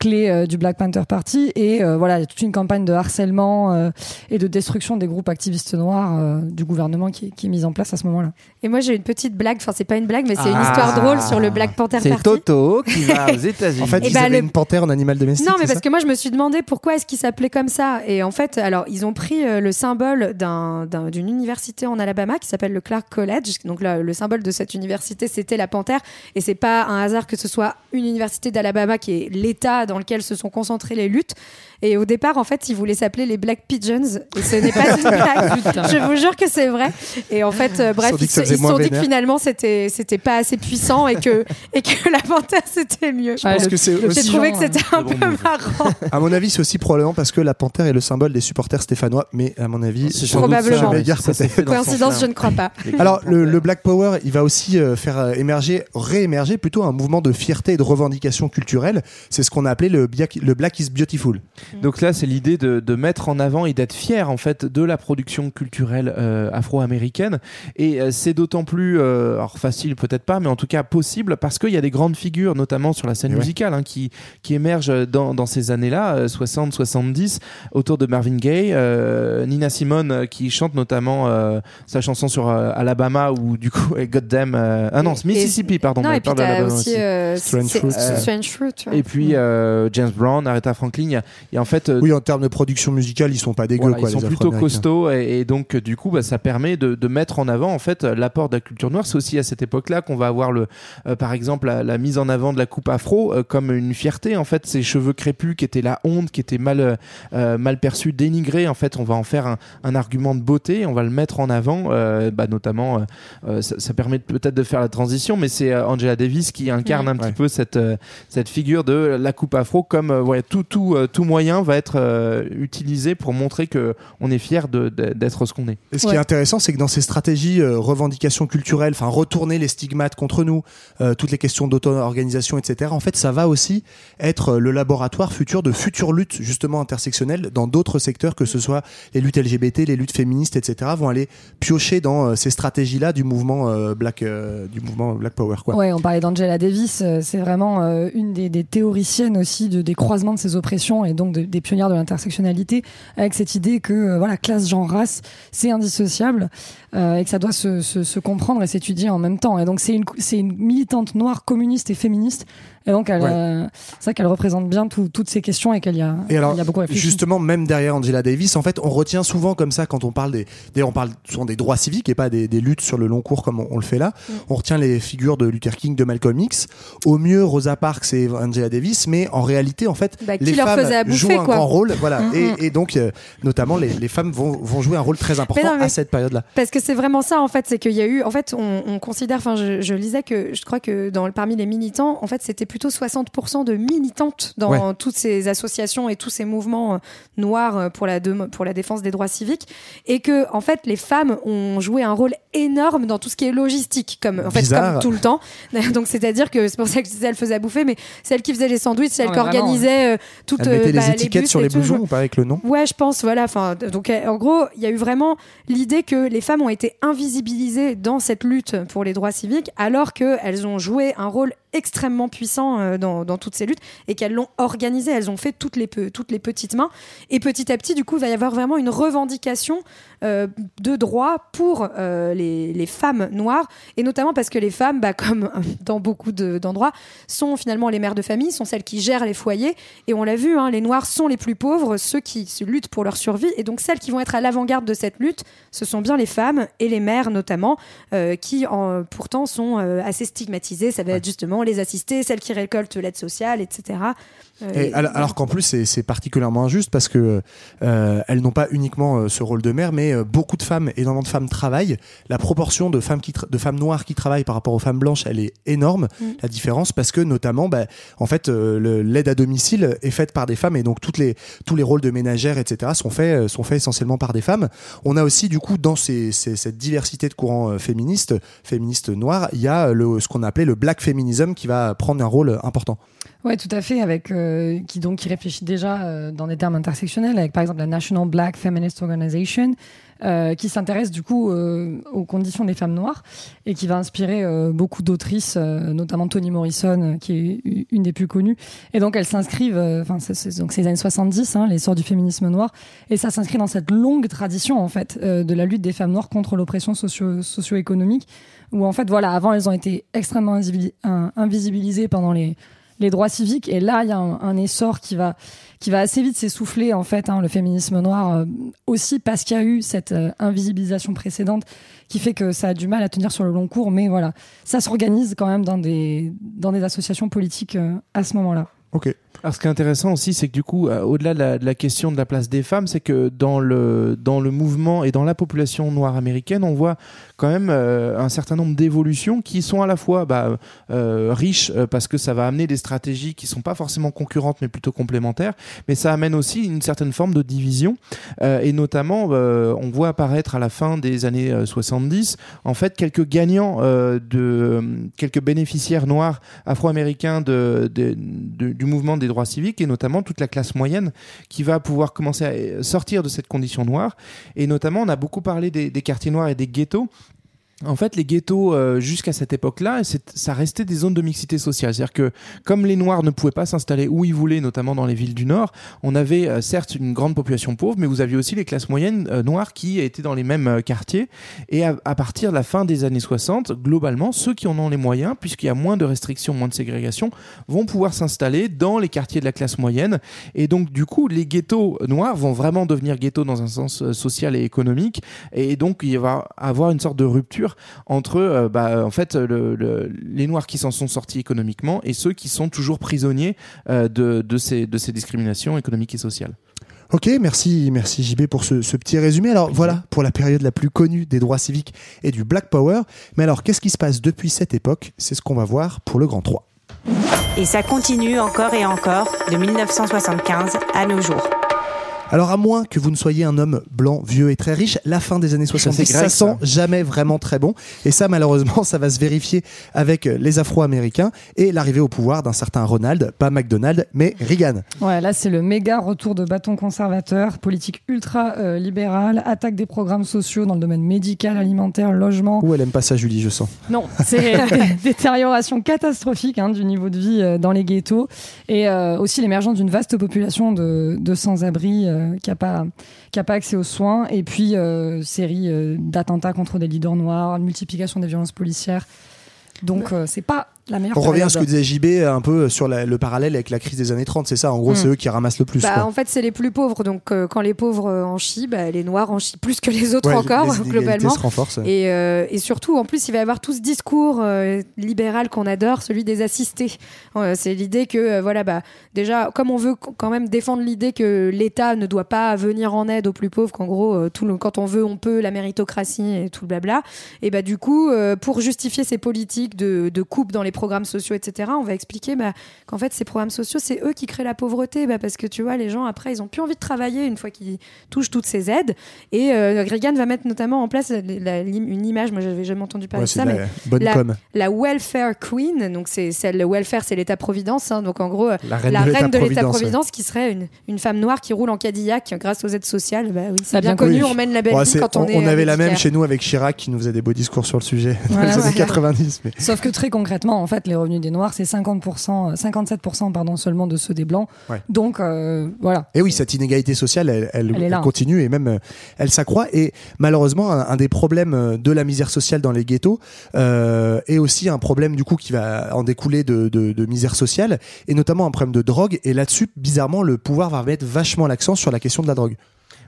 clés euh, du Black Panther Party. Et euh, voilà, il y a toute une campagne de harcèlement euh, et de destruction des groupes activistes noirs euh, du gouvernement qui, est- qui est mise en place à ce moment-là. Et moi j'ai une petite blague, enfin c'est pas une blague, mais c'est une Ah. histoire drôle sur le Black Panther C'est Party. Toto qui va aux États-Unis. En fait, ils ben, avaient le- une panthère en animal domestique. Non, mais c'est parce ça que moi, je me suis demandé pourquoi est-ce qu'il s'appelait comme ça. Et en fait, alors, ils ont pris euh, le symbole d'un- d'un- d'une université en Alabama qui s'appelle le Clark College. Donc, là, le symbole de cette université, c'était la panthère. Et c'est pas un hasard que ce soit une université d'Alabama qui est l'état dans lequel se sont concentrées les luttes. Et au départ, en fait, ils voulaient s'appeler les Black Pigeons. Et ce n'est pas une blague. je vous jure que c'est vrai. Et en fait, euh, bref, sont dit ils se sont dit que finalement, c'était c'était pas assez puissant et que, et que la panthère, c'était mieux. Je pense que c'est J'ai trouvé que c'était un bon peu marrant. à mon avis, c'est aussi probablement parce que la panthère est le symbole des supporters stéphanois, mais à mon avis, C'est doute Probablement. Ça Coïncidence, je ne crois pas. Alors, le, le Black Power, il va aussi euh, faire euh, émerger, réémerger plutôt un mouvement de fierté et de revendication culturelle. C'est ce qu'on a appelé le, Black- le Black is Beautiful. Donc là, c'est l'idée de, de mettre en avant et d'être fier en fait de la production culturelle euh, afro-américaine. Et euh, c'est d'autant plus, euh, alors facile peut-être pas, mais en tout cas possible parce qu'il y a des grandes figures, notamment sur la scène ouais. musicale, hein, qui, qui émergent dans, dans ces années-là, euh, 60-70, autour de Marvin Gaye, euh, Nina Simone euh, qui chante notamment euh, sa chanson sur euh, Alabama ou du coup Goddamn, euh, ah non, c'est Et- Mississippi, pardon. Non, et puis parle aussi euh, Strange Fruit. Euh, Strange Fruit. ouais. Et puis euh, James Brown, Aretha Franklin, il y a, il y a en fait euh, Oui, en termes de production musicale, ils sont pas dégueux, voilà, quoi, ils sont les plutôt costauds et, et donc euh, du coup bah, ça permet de, de mettre en avant en fait euh, l'apport de la culture noire. C'est aussi à cette époque-là qu'on va avoir le, euh, par exemple la, la mise en avant de la coupe afro euh, comme une fierté. En fait, ces cheveux crépus qui étaient la honte, qui étaient mal euh, euh, mal perçus, dénigrés. En fait, on va en faire un, un argument de beauté. On va le mettre en avant, euh, bah, notamment. euh, euh, ça, ça permet peut-être de faire la transition, mais c'est euh, Angela Davis qui incarne un petit Ouais. peu cette euh, cette figure de la coupe afro comme euh, ouais, tout tout euh, tout moyen va être euh, utilisé pour montrer que on est fier d'être ce qu'on est. Et ce qui est intéressant, c'est que dans ces stratégies euh, revendications culturelles, enfin retourner les stigmates contre nous, euh, toutes les questions d'auto-organisation, etc. En fait, ça va aussi être le laboratoire futur de futures luttes justement intersectionnelles dans d'autres secteurs, que ce soit les luttes LGBT, les luttes féministes, etc. Vont aller piocher dans euh, ces stratégies-là du mouvement euh, Black, euh, du mouvement Black Power, quoi. Ouais, on parlait d'Angela Davis, euh, c'est vraiment euh, une des, des théoriciennes aussi de, des croisements de ces oppressions et donc de- des pionnières de l'intersectionnalité, avec cette idée que euh, voilà classe, genre, race, c'est indissociable euh, et que ça doit se, comprendre et s'étudier en même temps. Et donc c'est une militante noire communiste et féministe. Et donc elle, Ouais. euh, c'est vrai qu'elle représente bien tout- toutes ces questions et qu'elle y a, Et alors, il y a beaucoup réfléchi. justement, même derrière Angela Davis, en fait, on retient souvent comme ça quand on parle des, on parle souvent des droits civiques et pas des, des luttes sur le long cours comme on, on le fait là. Mm. On retient les figures de Luther King, de Malcolm X. Au mieux, Rosa Parks et Angela Davis, mais en réalité, en fait, Bah, qui les leur femmes faisait à bouffer, jouent un quoi. grand rôle, voilà. Mm, et, mm. et donc, euh, notamment, les, les femmes vont, vont jouer un rôle très important non, mais- à cette période-là. Parce que c'est vraiment ça en fait, c'est qu'il y a eu, en fait, on, on considère, enfin, je, je lisais que je crois que dans parmi les militants, en fait, c'était plutôt 60% de militantes dans Ouais. toutes ces associations et tous ces mouvements euh, noirs euh, pour la de- pour la défense des droits civiques, et que en fait, les femmes ont joué un rôle énorme dans tout ce qui est logistique, comme en fait comme tout le temps. Donc c'est-à-dire que c'est pour ça que je disais, elle faisait à bouffer, mais celle qui faisait les sandwichs, celle qui organisait euh, toutes Elle mettait euh, bah, les étiquettes bus sur les tout. blousons ou pas avec le nom Ouais, je pense, voilà. Enfin, donc, en gros, il y a eu vraiment l'idée que les femmes ont été invisibilisées dans cette lutte pour les droits civiques, alors qu'elles ont joué un rôle extrêmement puissants euh, dans, dans toutes ces luttes et qu'elles l'ont organisé. Elles ont fait toutes les, toutes les petites mains. Et petit à petit, du coup, il va y avoir vraiment une revendication de droits pour euh, les, les femmes noires. Et notamment parce que les femmes, bah, comme euh, dans beaucoup de- d'endroits, sont finalement les mères de famille, sont celles qui gèrent les foyers. Et on l'a vu, hein, les noirs sont les plus pauvres, ceux qui se luttent pour leur survie. Et donc celles qui vont être à l'avant-garde de cette lutte, ce sont bien les femmes et les mères notamment, euh, qui en- pourtant sont euh, assez stigmatisées. Ça va être justement les assister, celles qui récoltent l'aide sociale, etc. Euh, Et alors, alors qu'en plus c'est particulièrement injuste parce que euh, elles n'ont pas uniquement euh, ce rôle de mère, mais euh, beaucoup de femmes, énormément de femmes travaillent. La proportion de femmes qui de femmes noires qui travaillent par rapport aux femmes blanches, elle est énorme. Mm. La différence parce que notamment, bah, en fait, euh, l'aide à domicile est faite par des femmes et donc toutes les tous les rôles de ménagères, etc. sont faits sont faits essentiellement par des femmes. On a aussi du coup dans ces, ces- cette diversité de courants féministes, féministes noirs, il y a le, ce qu'on appelait le black feminism qui va prendre un rôle important. Ouais, tout à fait, avec euh, qui donc qui réfléchit déjà euh, dans des termes intersectionnels, avec par exemple la National Black Feminist Organization, euh, qui s'intéresse du coup euh, aux conditions des femmes noires et qui va inspirer euh, beaucoup d'autrices, euh, notamment Toni Morrison, qui est une des plus connues. Et donc elles s'inscrivent, enfin c'est- donc les années 70, hein, l'essor du féminisme noir, et ça s'inscrit dans cette longue tradition en fait de la lutte des femmes noires contre l'oppression socio- socio-économique, où en fait voilà, avant elles ont été extrêmement invisibilis- in- invisibilisées pendant les les droits civiques. Et là, il y a un, essor qui va, qui va assez vite s'essouffler, en fait, hein, le féminisme noir, euh, aussi parce qu'il y a eu cette euh, invisibilisation précédente qui fait que ça a du mal à tenir sur le long cours. Mais voilà, ça s'organise quand même dans des, dans des associations politiques euh, à ce moment-là. Alors, ce qui est intéressant aussi, c'est que du coup, euh, au-delà de la, question de la place des femmes, c'est que dans le, dans le mouvement et dans la population noire américaine, on voit quand même euh, un certain nombre d'évolutions qui sont à la fois bah, euh, riches parce que ça va amener des stratégies qui sont pas forcément concurrentes mais plutôt complémentaires, mais ça amène aussi une certaine forme de division. Et notamment on voit apparaître à la fin des années euh, 70 en fait quelques gagnants de quelques bénéficiaires noirs afro-américains de, de- de- du mouvement des droits civiques et notamment toute la classe moyenne qui va pouvoir commencer à sortir de cette condition noire. Et notamment on a beaucoup parlé des, des quartiers noirs et des ghettos en fait, les ghettos, euh, jusqu'à cette époque-là, ça restait des zones de mixité sociale. C'est-à-dire que comme les Noirs ne pouvaient pas s'installer où ils voulaient, notamment dans les villes du Nord, on avait euh, certes une grande population pauvre, mais vous aviez aussi les classes moyennes euh, noires qui étaient dans les mêmes euh, quartiers. Et à, à partir de la fin des années 60, globalement, ceux qui en ont les moyens, puisqu'il y a moins de restrictions, moins de ségrégation, vont pouvoir s'installer dans les quartiers de la classe moyenne. Et donc, du coup, les ghettos noirs vont vraiment devenir ghettos dans un sens euh, social et économique. Et donc, il va avoir une sorte de rupture entre, euh, bah, en fait, le- le- les noirs qui s'en sont sortis économiquement et ceux qui sont toujours prisonniers euh, de, de ces, de ces discriminations économiques et sociales. Ok, merci, merci JB pour ce, ce petit résumé. Alors voilà, pour la période la plus connue des droits civiques et du Black Power. Mais alors, qu'est-ce qui se passe depuis cette époque? C'est ce qu'on va voir pour le Grand 3. Et ça continue encore et encore de 1975 à nos jours. Alors à moins que vous ne soyez un homme blanc, vieux et très riche, la fin des années 70, c'est ça grec, sent ça. jamais vraiment très bon. Et ça, malheureusement, ça va se vérifier avec les Afro-Américains et l'arrivée au pouvoir d'un certain Ronald, pas McDonald, mais Reagan. Ouais, là, c'est le méga retour de bâton conservateur, politique ultra euh, libérale, attaque des programmes sociaux dans le domaine médical, alimentaire, logement. Ou elle aime pas ça, Julie, je sens. Non, c'est dé- détérioration catastrophique hein, du niveau de vie euh, dans les ghettos et euh, aussi l'émergence d'une vaste population de, de sans-abri euh, qui n'a pas, pas accès aux soins et puis euh, série euh, d'attentats contre des leaders noirs, multiplication des violences policières. Donc euh, c'est pas la meilleure On revient à ce que disait JB un peu sur la- le parallèle avec la crise des années 30, c'est ça En gros, Mm. c'est eux qui ramassent le plus. Bah, quoi. en fait, c'est les plus pauvres. Donc, euh, quand les pauvres euh, en chient, bah, les noirs en chient plus que les autres Ouais, encore, les globalement. se. Et, euh, et surtout, en plus, il va y avoir tout ce discours euh, libéral qu'on adore, celui des assistés. Euh, c'est l'idée que, euh, voilà, bah, déjà, comme on veut quand même défendre l'idée que l'État ne doit pas venir en aide aux plus pauvres, qu'en gros, euh, tout le, quand on veut, on peut, la méritocratie et tout le blabla. Et bah, du coup, euh, pour justifier ces politiques de, de coupe dans les programmes sociaux, etc., on va expliquer bah, qu'en fait, ces programmes sociaux, c'est eux qui créent la pauvreté, bah, parce que tu vois, les gens, après, ils ont plus envie de travailler une fois qu'ils touchent toutes ces aides. Et euh, Reagan va mettre notamment en place la- la- une image, moi, j'avais jamais entendu parler Ouais, de ça, de mais la bonne la, com. la welfare queen, donc c'est celle, le welfare, c'est l'État-providence, hein, donc en gros, La reine de l'État-providence, qui serait une, une femme noire qui roule en Cadillac grâce aux aides sociales. Bah oui, c'est Ah, bien bien connu, Oui. on mène la belle Ouais, vie quand on, on, est. on euh, avait la même chez nous avec Chirac qui nous faisait des beaux discours sur le sujet dans Ouais, les années ouais. 90. Mais... Sauf que très concrètement, en fait, les revenus des Noirs, c'est 50%, euh, 57% pardon, seulement de ceux des Blancs. Ouais. Donc, euh, voilà. Et oui, cette inégalité sociale, elle, elle- Elle est là. elle continue et même euh, elle s'accroît. Et malheureusement, un, un des problèmes euh, de la misère sociale dans les ghettos euh, est aussi un problème du coup qui va en découler de, de- de misère sociale et notamment un problème de drogue. Et là-dessus, bizarrement, le pouvoir va mettre vachement l'accent sur la question de la drogue.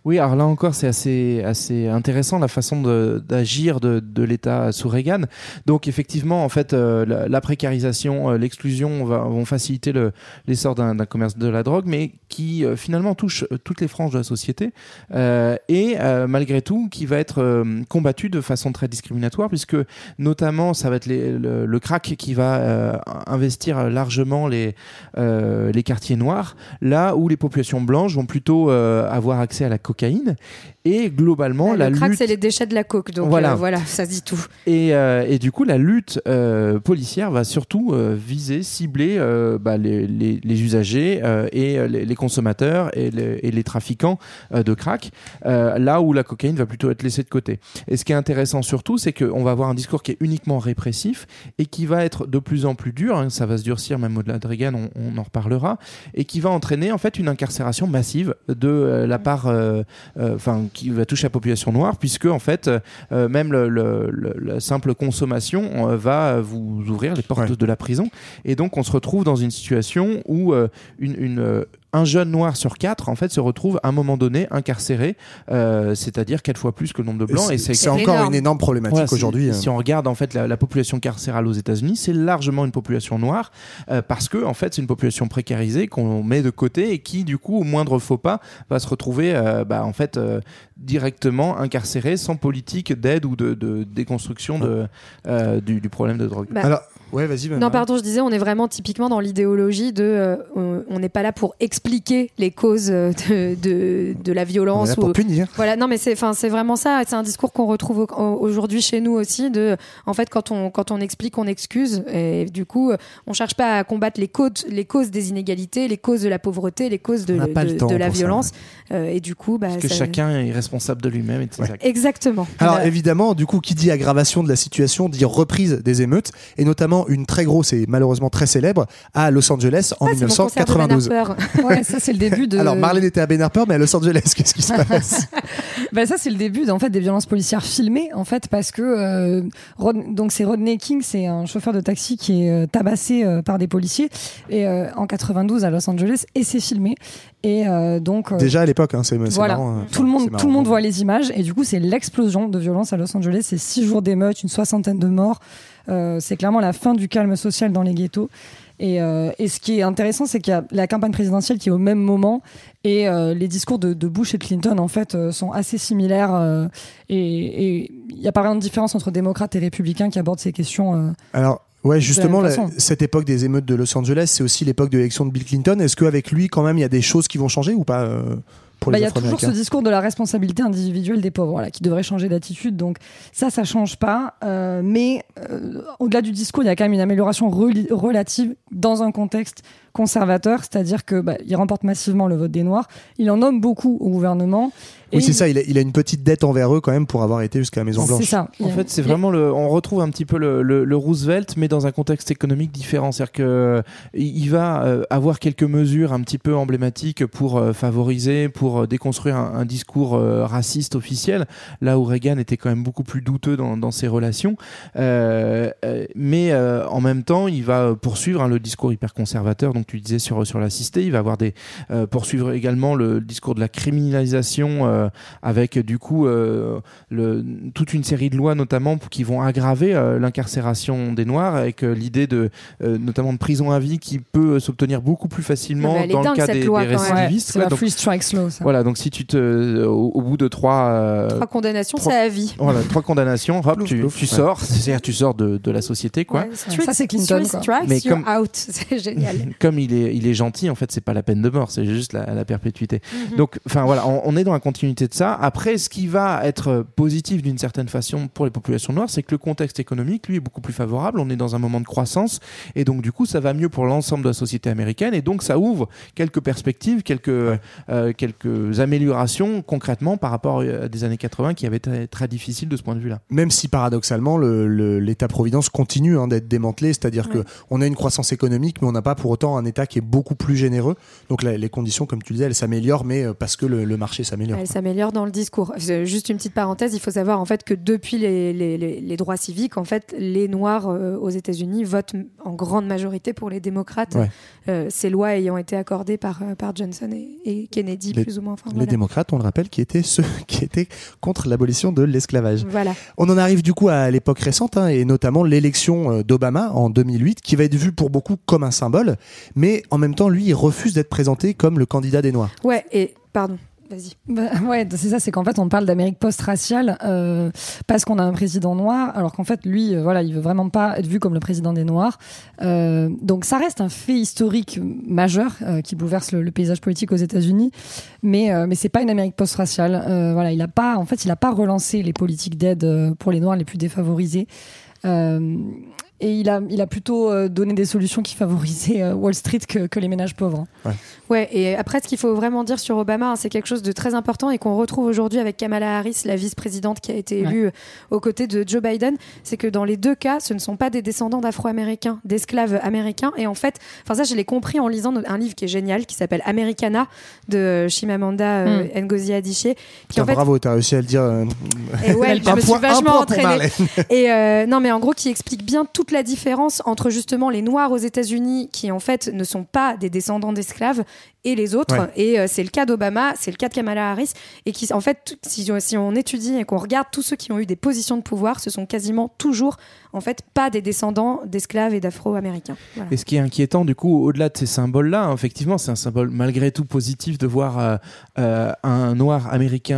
Oui, alors là encore, c'est assez, assez intéressant la façon d'agir de, de l'État sous Reagan. Donc effectivement, en fait, euh, la, précarisation, euh, l'exclusion vont faciliter le- l'essor d'un commerce de la drogue, mais qui euh, finalement touche euh, toutes les franges de la société euh, et euh, malgré tout qui va être euh, combattu de façon très discriminatoire, puisque notamment ça va être les- le, le crack qui va euh, investir largement les, euh, les quartiers noirs, là où les populations blanches vont plutôt euh, avoir accès à la cocaïne. Et globalement, Ah, la le crack, lutte c'est les déchets de la coke. Donc Voilà. voilà, voilà ça dit tout. et, euh, et du coup, la lutte euh, policière va surtout euh, viser, cibler euh, bah, les, les- les usagers euh, et euh, les, les consommateurs et les, et les trafiquants euh, de crack, euh, là où la cocaïne va plutôt être laissée de côté. Et ce qui est intéressant surtout, c'est qu'on va avoir un discours qui est uniquement répressif et qui va être de plus en plus dur, hein, ça va se durcir même au-delà de Reagan, on, on en reparlera, et qui va entraîner en fait une incarcération massive de euh, la part, enfin, qui va toucher la population noire, puisque en fait, même le, le- le- la simple consommation va vous ouvrir les portes de la prison. Et donc, on se retrouve dans une situation où euh, une, une, un jeune noir sur quatre, en fait, se retrouve à un moment donné incarcéré, euh, c'est-à-dire quatre fois plus que le nombre de blancs. Et c'est- c'est encore une énorme problématique Voilà, aujourd'hui, euh. Si on regarde en fait la, la population carcérale aux États-Unis, c'est largement une population noire euh, parce que en fait c'est une population précarisée qu'on met de côté et qui du coup au moindre faux pas va se retrouver euh, bah, en fait euh, directement incarcérée sans politique d'aide ou de, de déconstruction de, euh, du, du problème de drogue. Bah, Alors, ouais, vas-y. Non, pardon, je disais, on est vraiment typiquement dans l'idéologie de. euh, on- n'est pas là pour expliquer les causes euh, de, de, de la violence. On est là pour ou- punir. Voilà, non, mais c'est, enfin, c'est vraiment ça. C'est un discours qu'on retrouve au- au- aujourd'hui chez nous aussi. De, en fait, quand on, quand on explique, on excuse. Et du coup, euh, on cherche pas à combattre les causes, les causes des inégalités, les causes de la pauvreté, les causes de, de- la ça, violence. Euh, et du coup, bah, Parce que ça- chacun est responsable de lui-même. Exactement. Alors évidemment, du coup, qui dit aggravation de la situation dit reprise des émeutes, et notamment une très grosse et malheureusement très célèbre à Los Angeles en Ah, c'est mon concert de Ben 1992. Harper. Ouais, ça c'est le début de. Alors Marlène était à Ben Harper, mais à Los Angeles, qu'est-ce qui se passe? Bah, ça c'est le début en fait des violences policières filmées en fait parce que euh, Rod- donc c'est Rodney King c'est un chauffeur de taxi qui est euh, tabassé euh, par des policiers et euh, en 92 à Los Angeles et c'est filmé et euh, donc euh, Déjà à l'époque, hein, c'est voilà, marrant, hein. tout le monde, tout le monde voit les images et du coup c'est l'explosion de violence à Los Angeles. C'est six jours d'émeutes, une soixantaine de morts. Euh, c'est clairement la fin du calme social dans les ghettos. Et, euh, et ce qui est intéressant, c'est qu'il y a la campagne présidentielle qui est au même moment et euh, les discours de, de Bush et de Clinton en fait euh, sont assez similaires et il n'y a pas vraiment de différence entre démocrates et républicains qui abordent ces questions. Alors, ouais, justement, la cette époque des émeutes de Los Angeles, c'est aussi l'époque de l'élection de Bill Clinton. Est-ce qu'avec lui, quand même, il y a des choses qui vont changer ou pas pour Bah, les Il y a toujours ce discours de la responsabilité individuelle des pauvres, voilà, qui devrait changer d'attitude. Donc ça, ça change pas. Euh, mais euh, au-delà du discours, il y a quand même une amélioration relative dans un contexte conservateur, c'est-à-dire que bah, il remporte massivement le vote des Noirs. Il en nomme beaucoup au gouvernement. Et Oui, c'est il- ça. Il a, il a une petite dette envers eux quand même pour avoir été jusqu'à la Maison Blanche. C'est ça. En fait, c'est vraiment le. On retrouve un petit peu le, le- le Roosevelt, mais dans un contexte économique différent. C'est-à-dire que euh, il va euh, avoir quelques mesures un petit peu emblématiques pour euh, favoriser, pour euh, déconstruire un, un discours euh, raciste officiel. Là où Reagan était quand même beaucoup plus douteux dans, dans ses relations, mais euh, en même temps, il va poursuivre hein, le discours hyper conservateur. Donc tu disais sur sur l'assisté, il va avoir des euh, poursuivre également le discours de la criminalisation euh, avec du coup euh, le, toute une série de lois notamment qui vont aggraver euh, l'incarcération des Noirs avec euh, l'idée de euh, notamment de prison à vie qui peut euh, s'obtenir beaucoup plus facilement dans le cas des, loi, des récidivistes. c'est Ouais, la donc- free strikes law. Ça. voilà, donc si tu te, au, au bout de trois, euh, Trois condamnations, c'est à vie. Voilà, trois condamnations, hop, tu, ouais. sors, c'est-à-dire tu sors de, de la société, quoi. Ouais, street- Ça, c'est Clinton, quoi. strikes, Mais comme- out. C'est génial. Comme il est, il est gentil, en fait, c'est pas la peine de mort, c'est juste la, la perpétuité. Mhm. Donc, enfin voilà, on, on est dans la continuité de ça. Après, ce qui va être positif d'une certaine façon pour les populations noires, c'est que le contexte économique, lui, est beaucoup plus favorable. On est dans un moment de croissance et donc du coup, ça va mieux pour l'ensemble de la société américaine et donc ça ouvre quelques perspectives, quelques euh, quelques améliorations concrètement par rapport à des années 80 qui avaient été très difficiles de ce point de vue-là. Même si paradoxalement, le- le- l'État-providence continue hein, d'être démantelé, c'est-à-dire Ouais. que on a une croissance économique, mais on n'a pas pour autant un État qui est beaucoup plus généreux. Donc les conditions, comme tu disais, elles s'améliorent, mais euh, parce que le, le marché s'améliore. Elle s'améliore dans le discours. Euh, Juste une petite parenthèse, il faut savoir en fait que depuis les, les- les- les droits civiques, en fait, les Noirs euh, aux États-Unis votent en grande majorité pour les démocrates. Ouais. Euh, ces lois ayant été accordées par, par Johnson et, et Kennedy, plus ou moins. Enfin, Les voilà. démocrates, on le rappelle, qui étaient ceux qui étaient contre l'abolition de l'esclavage. Voilà. On en arrive du coup à l'époque récente, hein, et notamment l'élection d'Obama en 2008, qui va être vue pour beaucoup comme un symbole, mais en même temps, lui, il refuse d'être présenté comme le candidat des Noirs. Ouais, et pardon, vas-y. Bah, ouais, c'est ça, c'est qu'en fait on parle d'Amérique post-raciale euh, parce qu'on a un président noir, alors qu'en fait lui, euh, voilà, il veut vraiment pas être vu comme le président des Noirs. Euh, donc ça reste un fait historique majeur euh, qui bouleverse le, le paysage politique aux États-Unis, mais euh, mais c'est pas une Amérique post-raciale. Euh, voilà, il a pas, en fait, il a pas relancé les politiques d'aide pour les Noirs les plus défavorisés. Euh, et il a, il a plutôt euh, donné des solutions qui favorisaient euh, Wall Street que, que les ménages pauvres. hein. Ouais, et après, ce qu'il faut vraiment dire sur Obama, hein, c'est quelque chose de très important et qu'on retrouve aujourd'hui avec Kamala Harris, la vice-présidente qui a été élue euh, aux côtés de Joe Biden, c'est que dans les deux cas, ce ne sont pas des descendants d'Afro-Américains, d'esclaves américains. Et en fait, enfin ça, je l'ai compris en lisant un livre qui est génial, qui s'appelle Americana de Chimamanda euh, Ngozi Adichie, qui Putain, en fait bravo, t'as réussi à le dire. euh, et ouais, je un me suis vachement entraînée. Et euh, non, mais en gros, qui explique bien toute la différence entre justement les Noirs aux États-Unis, qui en fait ne sont pas des descendants d'esclaves, et les autres. Ouais. Et euh, c'est le cas d'Obama, c'est le cas de Kamala Harris, et qui, en fait, si, si on étudie et qu'on regarde tous ceux qui ont eu des positions de pouvoir, ce sont quasiment toujours, en fait, pas des descendants d'esclaves et d'Afro-Américains. Voilà. Et ce qui est inquiétant, du coup, au-delà de ces symboles-là, hein, effectivement, c'est un symbole malgré tout positif de voir euh, euh, un noir américain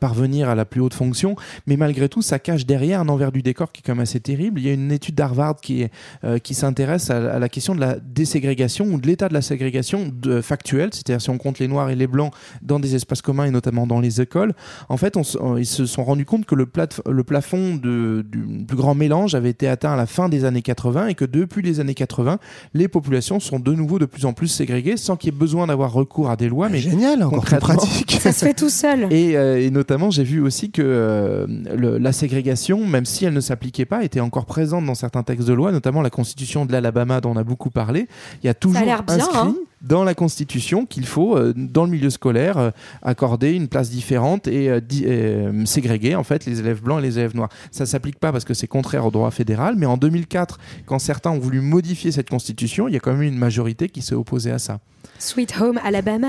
parvenir à la plus haute fonction, mais malgré tout, ça cache derrière un envers du décor qui est quand même assez terrible. Il y a une étude d'Harvard qui, s'intéresse à, à la question de la déségrégation ou de l'état de la ségrégation de, factuelle, c'est-à-dire si on compte les noirs et les blancs dans des espaces communs et notamment dans les écoles. En fait, on, ils se sont rendus compte que le, plate- le plafond de, du plus grand mélange avait été atteint à la fin des années 80 et que depuis les années 80, les populations sont de nouveau de plus en plus ségrégées sans qu'il y ait besoin d'avoir recours à des lois. Mais génial, encore plus pratique. Ça se fait tout seul. et, euh, et notamment, j'ai vu aussi que euh, le- la ségrégation, même si elle ne s'appliquait pas, était encore présente dans certains textes de loi, notamment la Constitution de l'Alabama dont on a beaucoup parlé. Il y a toujours l'air bien, inscrit hein. Dans la Constitution qu'il faut, euh, dans le milieu scolaire, euh, accorder une place différente et euh, euh, ségréguer en fait les élèves blancs et les élèves noirs. Ça s'applique pas parce que c'est contraire au droit fédéral, mais en 2004, quand certains ont voulu modifier cette Constitution, il y a quand même une majorité qui s'est opposée à ça. Sweet Home Alabama.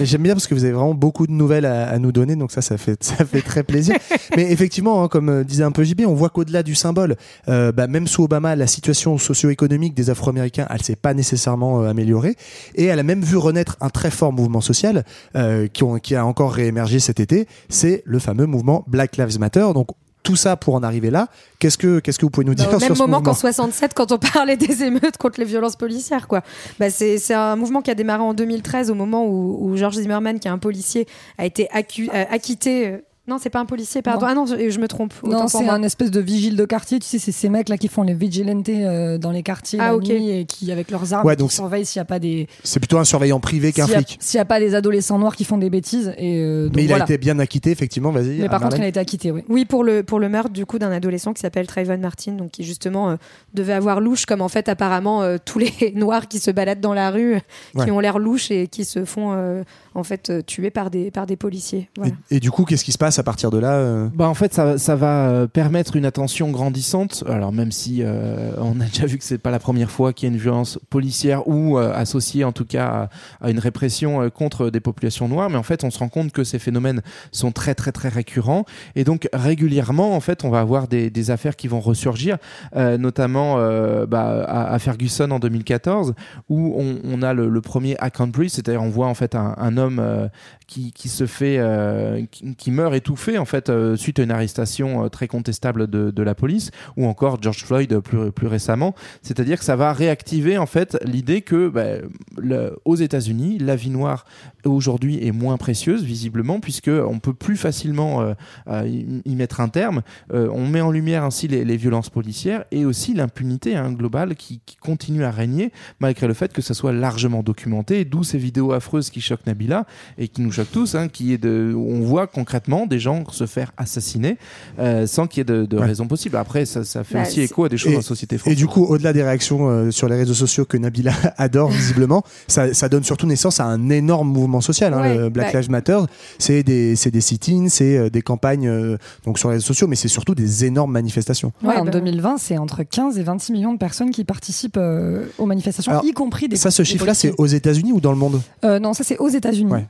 J'aime bien parce que vous avez vraiment beaucoup de nouvelles à, à nous donner, donc ça, ça fait, ça fait très plaisir. Mais effectivement, hein, comme euh, disait un peu JB, on voit qu'au-delà du symbole, euh, bah, même sous Obama, la situation socio-économique des Afro-Américains, elle s'est pas nécessairement euh, améliorée, et elle a même vu renaître un très fort mouvement social euh, qui, ont- qui a encore réémergé cet été. C'est le fameux mouvement Black Lives Matter. Donc tout ça pour en arriver là. Qu'est-ce que qu'est-ce que vous pouvez nous dire Bah, au sur même ce moment mouvement qu'en 67, quand on parlait des émeutes contre les violences policières, quoi. Bah, c'est c'est un mouvement qui a démarré en 2013, au moment où, où George Zimmerman, qui est un policier, a été accu- euh, acquitté. Non, c'est pas un policier, pardon. Non. Ah non, je, je me trompe. autant Non, c'est un espèce de vigile de quartier. Tu sais, c'est ces mecs là qui font les vigilantes euh, dans les quartiers Ah, la ok. nuit et qui, avec leurs armes, Ouais, qui donc surveillent s'il n'y a pas des C'est plutôt un surveillant privé qu'un flic. S'il n'y a pas des adolescents noirs qui font des bêtises. Et euh, donc Mais il voilà. a été bien acquitté, effectivement. Vas-y. Mais par contre, Marlène. il a été acquitté, oui. Oui, pour le, pour le meurtre du coup d'un adolescent qui s'appelle Trayvon Martin, donc qui justement euh, devait avoir louche, comme en fait apparemment euh, tous les noirs qui se baladent dans la rue, qui ont l'air louches et qui se font euh, en fait euh, tuer par des, par des policiers. Voilà. Et, et du coup, qu'est-ce qui se passe à partir de là euh? Bah en fait ça, ça va euh, permettre une attention grandissante. Alors même si euh, on a déjà vu que c'est pas la première fois qu'il y a une violence policière ou euh, associée en tout cas à, à une répression euh, contre des populations noires, mais en fait on se rend compte que ces phénomènes sont très très très récurrents et donc régulièrement en fait on va avoir des, des affaires qui vont ressurgir, euh, notamment euh, bah, à, à Ferguson en 2014 où on, on a le, le premier Account Breach, c'est-à-dire on voit en fait un, un homme euh, qui, se fait, euh, qui, meurt étouffé en fait euh, suite à une arrestation euh, très contestable de, la police, ou encore George Floyd plus, récemment. C'est-à-dire que ça va réactiver en fait l'idée que bah, aux États-Unis, la vie noire aujourd'hui est moins précieuse visiblement puisque on peut plus facilement y, mettre un terme. On met en lumière ainsi les, les violences policières et aussi l'impunité hein, globale qui, qui continue à régner malgré le fait que ça soit largement documenté. D'où ces vidéos affreuses qui choquent Nabila et qui nous tous, hein, qui est de, où on voit concrètement des gens se faire assassiner euh, sans qu'il y ait de, de Ouais. raison possible. Après, ça, ça fait Bah, aussi écho à des choses Et- dans la société Et française. du coup, au-delà des réactions euh, sur les réseaux sociaux que Nabila adore visiblement, ça, ça donne surtout naissance à un énorme mouvement social. hein, Ouais, le Black bah- Lives Matter, c'est des, c'est des sit-ins, c'est euh, des campagnes euh, donc sur les réseaux sociaux, mais c'est surtout des énormes manifestations. Ouais, Ouais, en bah- 2020, c'est entre 15 et 26 millions de personnes qui participent euh, aux manifestations, Alors, y compris des Ça, ce chiffre-là, c'est aux États-Unis ou dans le monde? Euh, non, ça c'est aux États-Unis Ouais.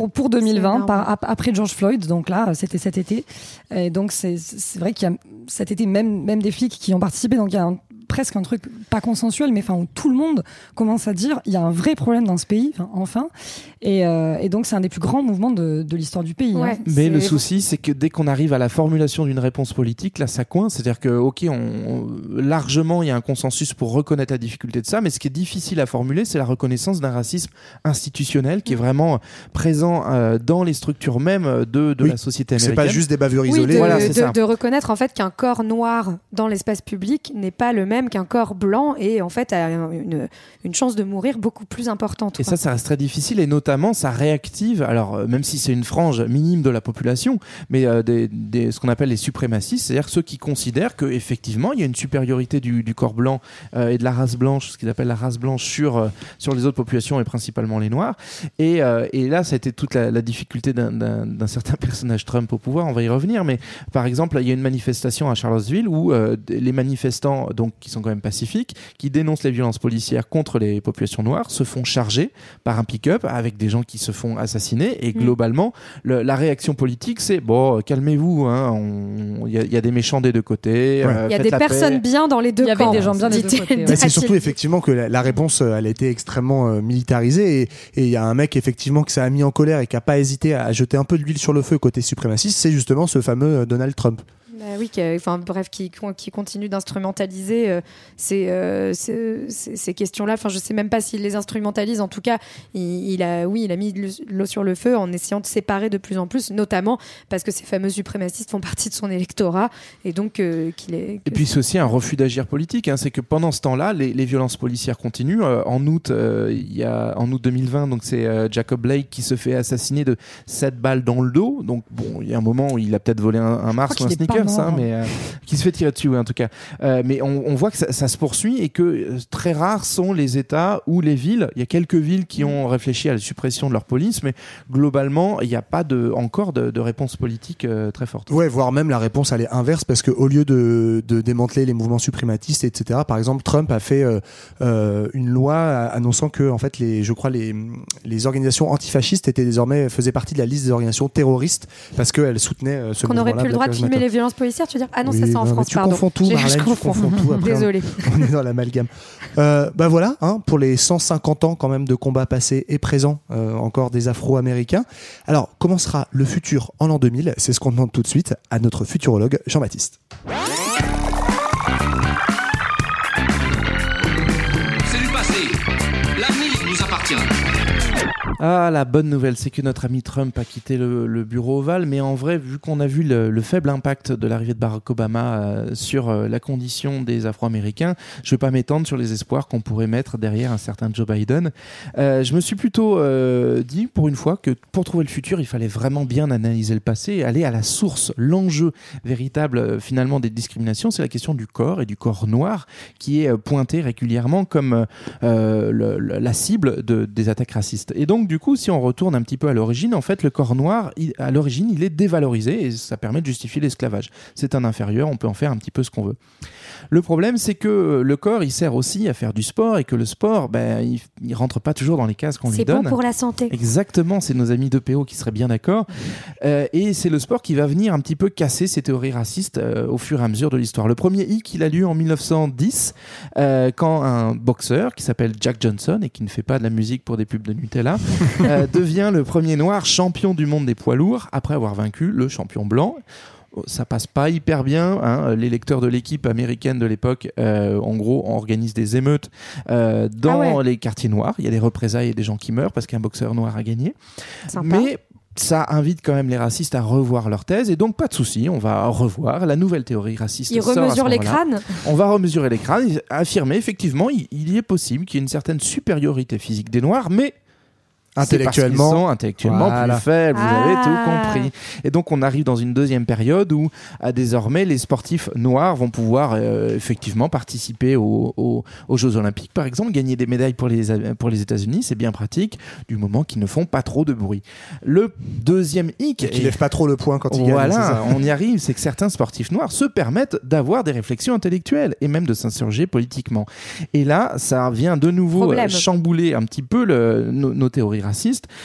Pour pour C'est 2020 énorme. par, ap- après George Floyd. Donc là, c'était cet été. Et donc c'est c'est vrai qu'il y a cet été même même des flics qui ont participé. Donc il y a un- presque un truc pas consensuel, mais enfin où tout le monde commence à dire il y a un vrai problème dans ce pays. Enfin, enfin. Et, euh, et donc c'est un des plus grands mouvements de, de l'histoire du pays. Ouais. hein. Mais C'est- le souci, c'est que dès qu'on arrive à la formulation d'une réponse politique, là, ça coince. C'est-à-dire que, ok, on, on- largement, il y a un consensus pour reconnaître la difficulté de ça, mais ce qui est difficile à formuler, c'est la reconnaissance d'un racisme institutionnel qui est vraiment présent euh, dans les structures même de, de Oui. la société C'est américaine. pas juste des bavures Oui, isolées. de, Voilà, c'est de- ça. de reconnaître en fait qu'un corps noir dans l'espace public n'est pas le même qu'un corps blanc et en fait a une, une chance de mourir beaucoup plus importante. Et quoi. ça, ça reste très difficile et notamment ça réactive, alors euh, même si c'est une frange minime de la population, mais euh, des, des- ce qu'on appelle les suprémacistes, c'est-à-dire ceux qui considèrent qu'effectivement il y a une supériorité du, du corps blanc euh, et de la race blanche, ce qu'ils appellent la race blanche sur, euh, sur les autres populations et principalement les noirs. Et, et là, ça a été toute la, la difficulté d'un- certain personnage Trump au pouvoir, on va y revenir, mais par exemple, il y a une manifestation à Charlottesville où les manifestants, donc qui sont quand même pacifiques, qui dénoncent les violences policières contre les populations noires, se font charger par un pick-up avec des gens qui se font assassiner. Et Mm. globalement, le- la réaction politique, c'est bon, calmez-vous, hein, on- il y, a- y des méchants des deux côtés. Ouais. euh, Il y a des personnes paix. bien dans les deux Il y avait camps. des gens bien des deux côtés, ouais. C'est surtout effectivement que la, la réponse euh, elle a été extrêmement euh, militarisée et il y a un mec effectivement que ça a mis en colère et qui a pas hésité à, jeter un peu d'huile sur le feu côté suprémaciste, c'est justement ce fameux euh, Donald Trump. Bah oui, qui, enfin bref, qui, qui continue d'instrumentaliser euh, ces, euh, ces, questions-là. Enfin, je sais même pas s'il les instrumentalise. En tout cas, il, il a, oui, il a mis l'eau sur le feu en essayant de séparer de plus en plus, notamment parce que ces fameux suprémacistes font partie de son électorat et donc euh, qu'il est. Et puis c'est aussi un refus d'agir politique. hein. C'est que pendant ce temps-là, les, les violences policières continuent. Euh, en août, euh, il y a en août 2020, donc c'est euh, Jacob Blake qui se fait assassiner de 7 balles dans le dos. Donc bon, il y a un moment où il a peut-être volé un, un Mars ou un qu'il hein, mais euh, qui se fait tirer dessus, oui, en tout cas. Euh, mais on, on voit que ça, ça se poursuit et que euh, très rares sont les États ou les villes. Il y a quelques villes qui ont réfléchi à la suppression de leur police, mais globalement, il n'y a pas de, encore de, de réponse politique euh, très forte. Ouais, voire même la réponse elle est inverse parce que au lieu de, de démanteler les mouvements suprématistes, etc. Par exemple, Trump a fait euh, euh, une loi annonçant que en fait les, je crois les les organisations antifascistes étaient désormais faisaient partie de la liste des organisations terroristes parce qu'elles soutenaient euh, ce Qu'on aurait plus le droit de filmer les violences policières, tu veux dire Ah non, Oui, ça c'est en France, tu pardon. confonds tout, Marlène, je tu confonds. tout. Après, on- Désolée. On est dans l'amalgame. Euh, bah voilà, hein, pour les 150 ans quand même de combats passés et présents euh, encore des Afro-Américains. Alors, comment sera le futur en l'an 2000 C'est ce qu'on demande tout de suite à notre futurologue Jean-Baptiste. C'est du passé. L'avenir nous appartient. Ah, la bonne nouvelle, c'est que notre ami Trump a quitté le, bureau ovale, mais en vrai, vu qu'on a vu le, le faible impact de l'arrivée de Barack Obama euh, sur euh, la condition des Afro-Américains, je vais pas m'étendre sur les espoirs qu'on pourrait mettre derrière un certain Joe Biden. Euh, je me suis plutôt dit, pour une fois, que pour trouver le futur, il fallait vraiment bien analyser le passé et aller à la source. L'enjeu véritable, finalement, des discriminations, c'est la question du corps et du corps noir, qui est pointé régulièrement comme la cible de, des attaques racistes. Du coup, si on retourne un petit peu à l'origine, en fait, le corps noir, il- à l'origine, il est dévalorisé et ça permet de justifier l'esclavage. C'est un inférieur, on peut en faire un petit peu ce qu'on veut. Le problème, c'est que le corps, il sert aussi à faire du sport et que le sport, ben, il, il rentre pas toujours dans les cases qu'on lui C'est donne. bon pour la santé. Exactement, c'est nos amis de PO qui seraient bien d'accord. Euh, et c'est le sport qui va venir un petit peu casser ces théories racistes euh, au fur et à mesure de l'histoire. Le premier hic, il a lieu en 1910, euh, quand un boxeur qui s'appelle Jack Johnson et qui ne fait pas de la musique pour des pubs de Nutella, euh, devient le premier noir champion du monde des poids lourds après avoir vaincu le champion blanc. Oh, Ça passe pas hyper bien. hein. Les lecteurs de l'équipe américaine de l'époque, euh, en gros, organisent des émeutes euh, dans Ah ouais. les quartiers noirs. Il y a des représailles et des gens qui meurent parce qu'un boxeur noir a gagné. Sympa. Mais ça invite quand même les racistes à revoir leur thèse et donc pas de souci, on va revoir la nouvelle théorie raciste. Ils remesurent les crânes. On va remesurer les crânes, affirmer effectivement il, il y est possible qu'il y ait une certaine supériorité physique des noirs, mais c'est parce Intellectuellement. sont intellectuellement Voilà. plus faibles. Vous avez Ah. tout compris. Et donc on arrive dans une deuxième période où à désormais les sportifs noirs vont pouvoir euh, effectivement participer aux, aux- aux Jeux Olympiques, par exemple, gagner des médailles pour les pour les États-Unis, c'est bien pratique du moment qu'ils ne font pas trop de bruit. Le deuxième hic, Qui et- lève pas trop le poing quand il gagne. c'est voilà, on y arrive, c'est que certains sportifs noirs se permettent d'avoir des réflexions intellectuelles et même de s'insurger politiquement. Et là, ça vient de nouveau Problème. euh, chambouler un petit peu le- nos, nos théories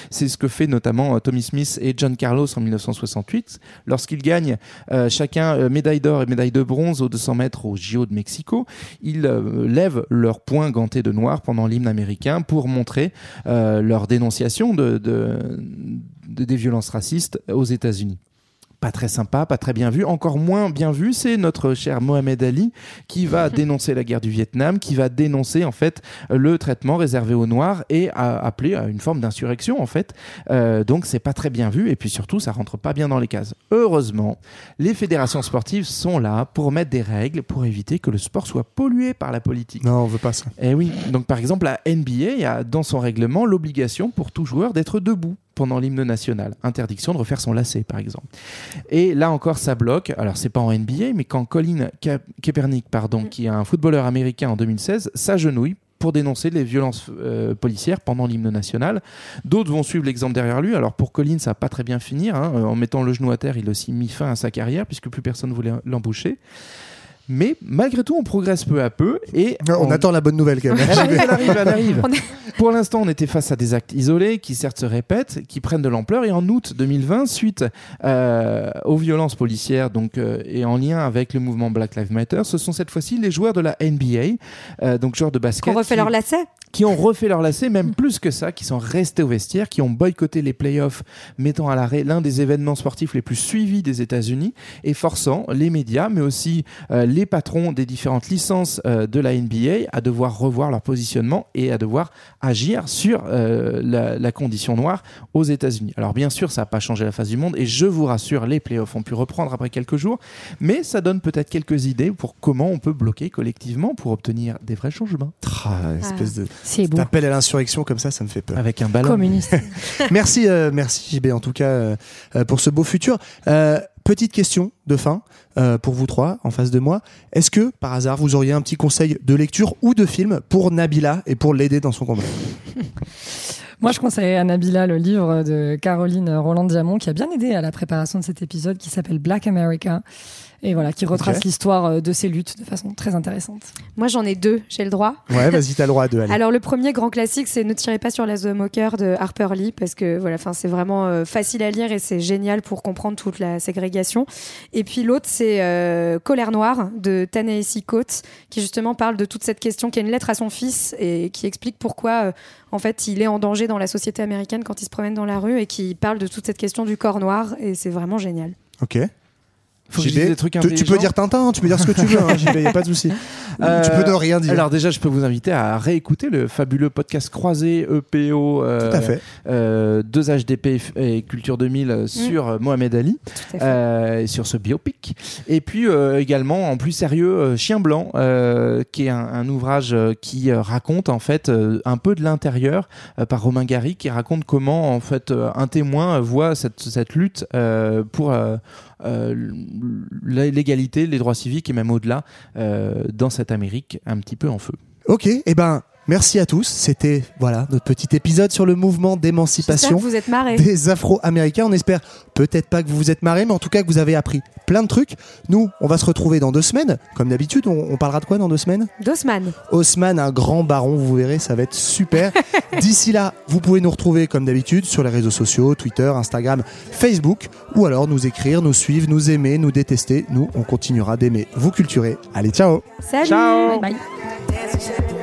C'est ce que fait notamment euh, Tommy Smith et John Carlos en 1968, lorsqu'ils gagnent euh, chacun euh, médaille d'or et médaille de bronze aux 200 mètres au JO de Mexico. Ils lèvent leur poing ganté de noir pendant l'hymne américain pour montrer leur dénonciation de, de- de- des violences racistes aux États-Unis pas très sympa, pas très bien vu. Encore moins bien vu, c'est notre cher Mohamed Ali qui va dénoncer la guerre du Vietnam, qui va dénoncer en fait le traitement réservé aux Noirs et à appeler à une forme d'insurrection en fait. Euh, donc c'est pas très bien vu et puis surtout ça rentre pas bien dans les cases. Heureusement, les fédérations sportives sont là pour mettre des règles pour éviter que le sport soit pollué par la politique. Non, on veut pas ça. Eh oui, donc par exemple la NBA a dans son règlement l'obligation pour tout joueur d'être debout pendant l'hymne national. Interdiction de refaire son lacet par exemple. Et là encore ça bloque. Alors c'est pas en NBA mais quand Colin Ka- Kaepernick pardon, qui est un footballeur américain en 2016, s'agenouille pour dénoncer les violences euh, policières pendant l'hymne national. D'autres vont suivre l'exemple derrière lui. Alors pour Colin, ça va pas très bien finir. hein. Euh, En mettant le genou à terre, il a aussi mis fin à sa carrière puisque plus personne voulait l'embaucher. Mais malgré tout, on progresse peu à peu et On attend la bonne nouvelle quand même. elle arrive, elle arrive, elle arrive. On est- Pour l'instant, on était face à des actes isolés qui certes se répètent, qui prennent de l'ampleur. Et en août 2020, suite euh, aux violences policières, donc euh, et en lien avec le mouvement Black Lives Matter, ce sont cette fois-ci les joueurs de la NBA, euh, donc joueurs de basket, Qu'on refait qui- leur lacet qui ont refait leur lacet, même plus que ça, qui sont restés au vestiaire, qui ont boycotté les playoffs, mettant à l'arrêt l'un des événements sportifs les plus suivis des États-Unis et forçant les médias, mais aussi euh, les patrons des différentes licences euh, de la NBA à devoir revoir leur positionnement et à devoir agir sur euh, la, la condition noire aux États-Unis. Alors bien sûr, ça n'a pas changé la face du monde et je vous rassure, les playoffs ont pu reprendre après quelques jours, mais ça donne peut-être quelques idées pour comment on peut bloquer collectivement pour obtenir des vrais changements. Ah, espèce de C'est beau. T'appelles à l'insurrection comme ça, ça me fait peur. Avec un ballon. Communiste. merci, euh, merci JB en tout cas euh, pour ce beau futur. Euh, petite question de fin euh, pour vous trois en face de moi. Est-ce que par hasard vous auriez un petit conseil de lecture ou de film pour Nabila et pour l'aider dans son combat? Moi, je conseille à Nabila le livre de Caroline Roland Diamond qui a bien aidé à la préparation de cet épisode qui s'appelle Black America. Et voilà, qui retrace l'histoire euh, de ces luttes de façon très intéressante. Moi, j'en ai deux, j'ai le droit. Ouais, vas-y, t'as le droit à deux. allez. Alors le premier grand classique, c'est Ne tirez pas sur la The Mocker de Harper Lee parce que voilà, enfin c'est vraiment euh, facile à lire et c'est génial pour comprendre toute la ségrégation. Et puis l'autre, c'est euh, Colère noire de Ta-Nehisi Coates qui justement parle de toute cette question, qui est une lettre à son fils et qui explique pourquoi euh, en fait il est en danger dans la société américaine quand il se promène dans la rue et qui parle de toute cette question du corps noir et c'est vraiment génial. Ok. Faut que je JB, dise des trucs tu- tu peux dire Tintin, tu peux dire ce que tu veux, hein, JB, y a pas de souci. Euh, tu peux ne rien dire. Alors déjà, je peux vous inviter à réécouter le fabuleux podcast croisé EPO euh, Tout à fait. euh, 2HDP et Culture 2000 euh, sur euh, Mohamed Ali, euh, et sur ce biopic. Et puis euh, également, en plus sérieux, Chien Blanc, euh, qui est un, un ouvrage qui raconte en fait un peu de l'intérieur euh, par Romain Gary, qui raconte comment en fait un témoin voit cette, cette lutte euh, pour l'égalité, les droits civiques et même au-delà euh, dans cette Amérique un petit peu en feu. Ok, et eh ben merci à tous. C'était voilà notre petit épisode sur le mouvement d'émancipation vous êtes des Afro-Américains. On espère peut-être pas que vous vous êtes marrés, mais en tout cas que vous avez appris plein de trucs. Nous, on va se retrouver dans deux semaines, comme d'habitude. On, on parlera de quoi dans deux semaines? Dosman. Haussmann, un grand baron, vous verrez, ça va être super. D'ici là, vous pouvez nous retrouver comme d'habitude sur les réseaux sociaux, Twitter, Instagram, Facebook, ou alors nous écrire, nous suivre, nous aimer, nous détester. Nous, on continuera d'aimer vous culturer. Allez, ciao Salut. Ciao. Bye. Just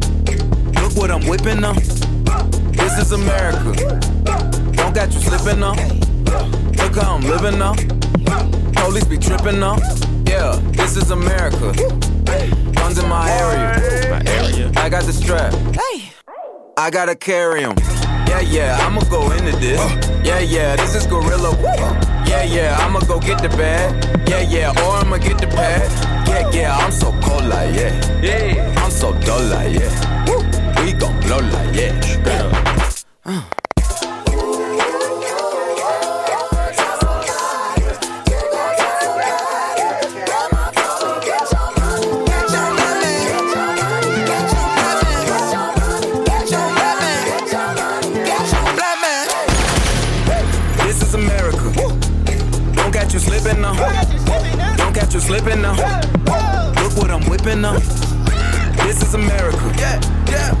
Look what I'm whipping now. This is America. Don't got you slipping now. Look how I'm living now. Police be tripping now. Yeah, this is America. Guns in my area. My area. I got the strap. Hey. I gotta carry carry 'em. Yeah, yeah, I'ma go into this. Yeah, yeah, this is Gorilla. Yeah, yeah, I'ma go get the bag. Yeah, yeah, or I'ma get the pad. Yeah, yeah, I'm so cold like yeah. Yeah, I'm so dull like yeah. We gon' blow like yeah. This is America. Don't catch you slipping now. Don't catch you slipping now. Look what I'm whipping now. This is America. Yeah, yeah.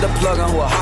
The plug on who a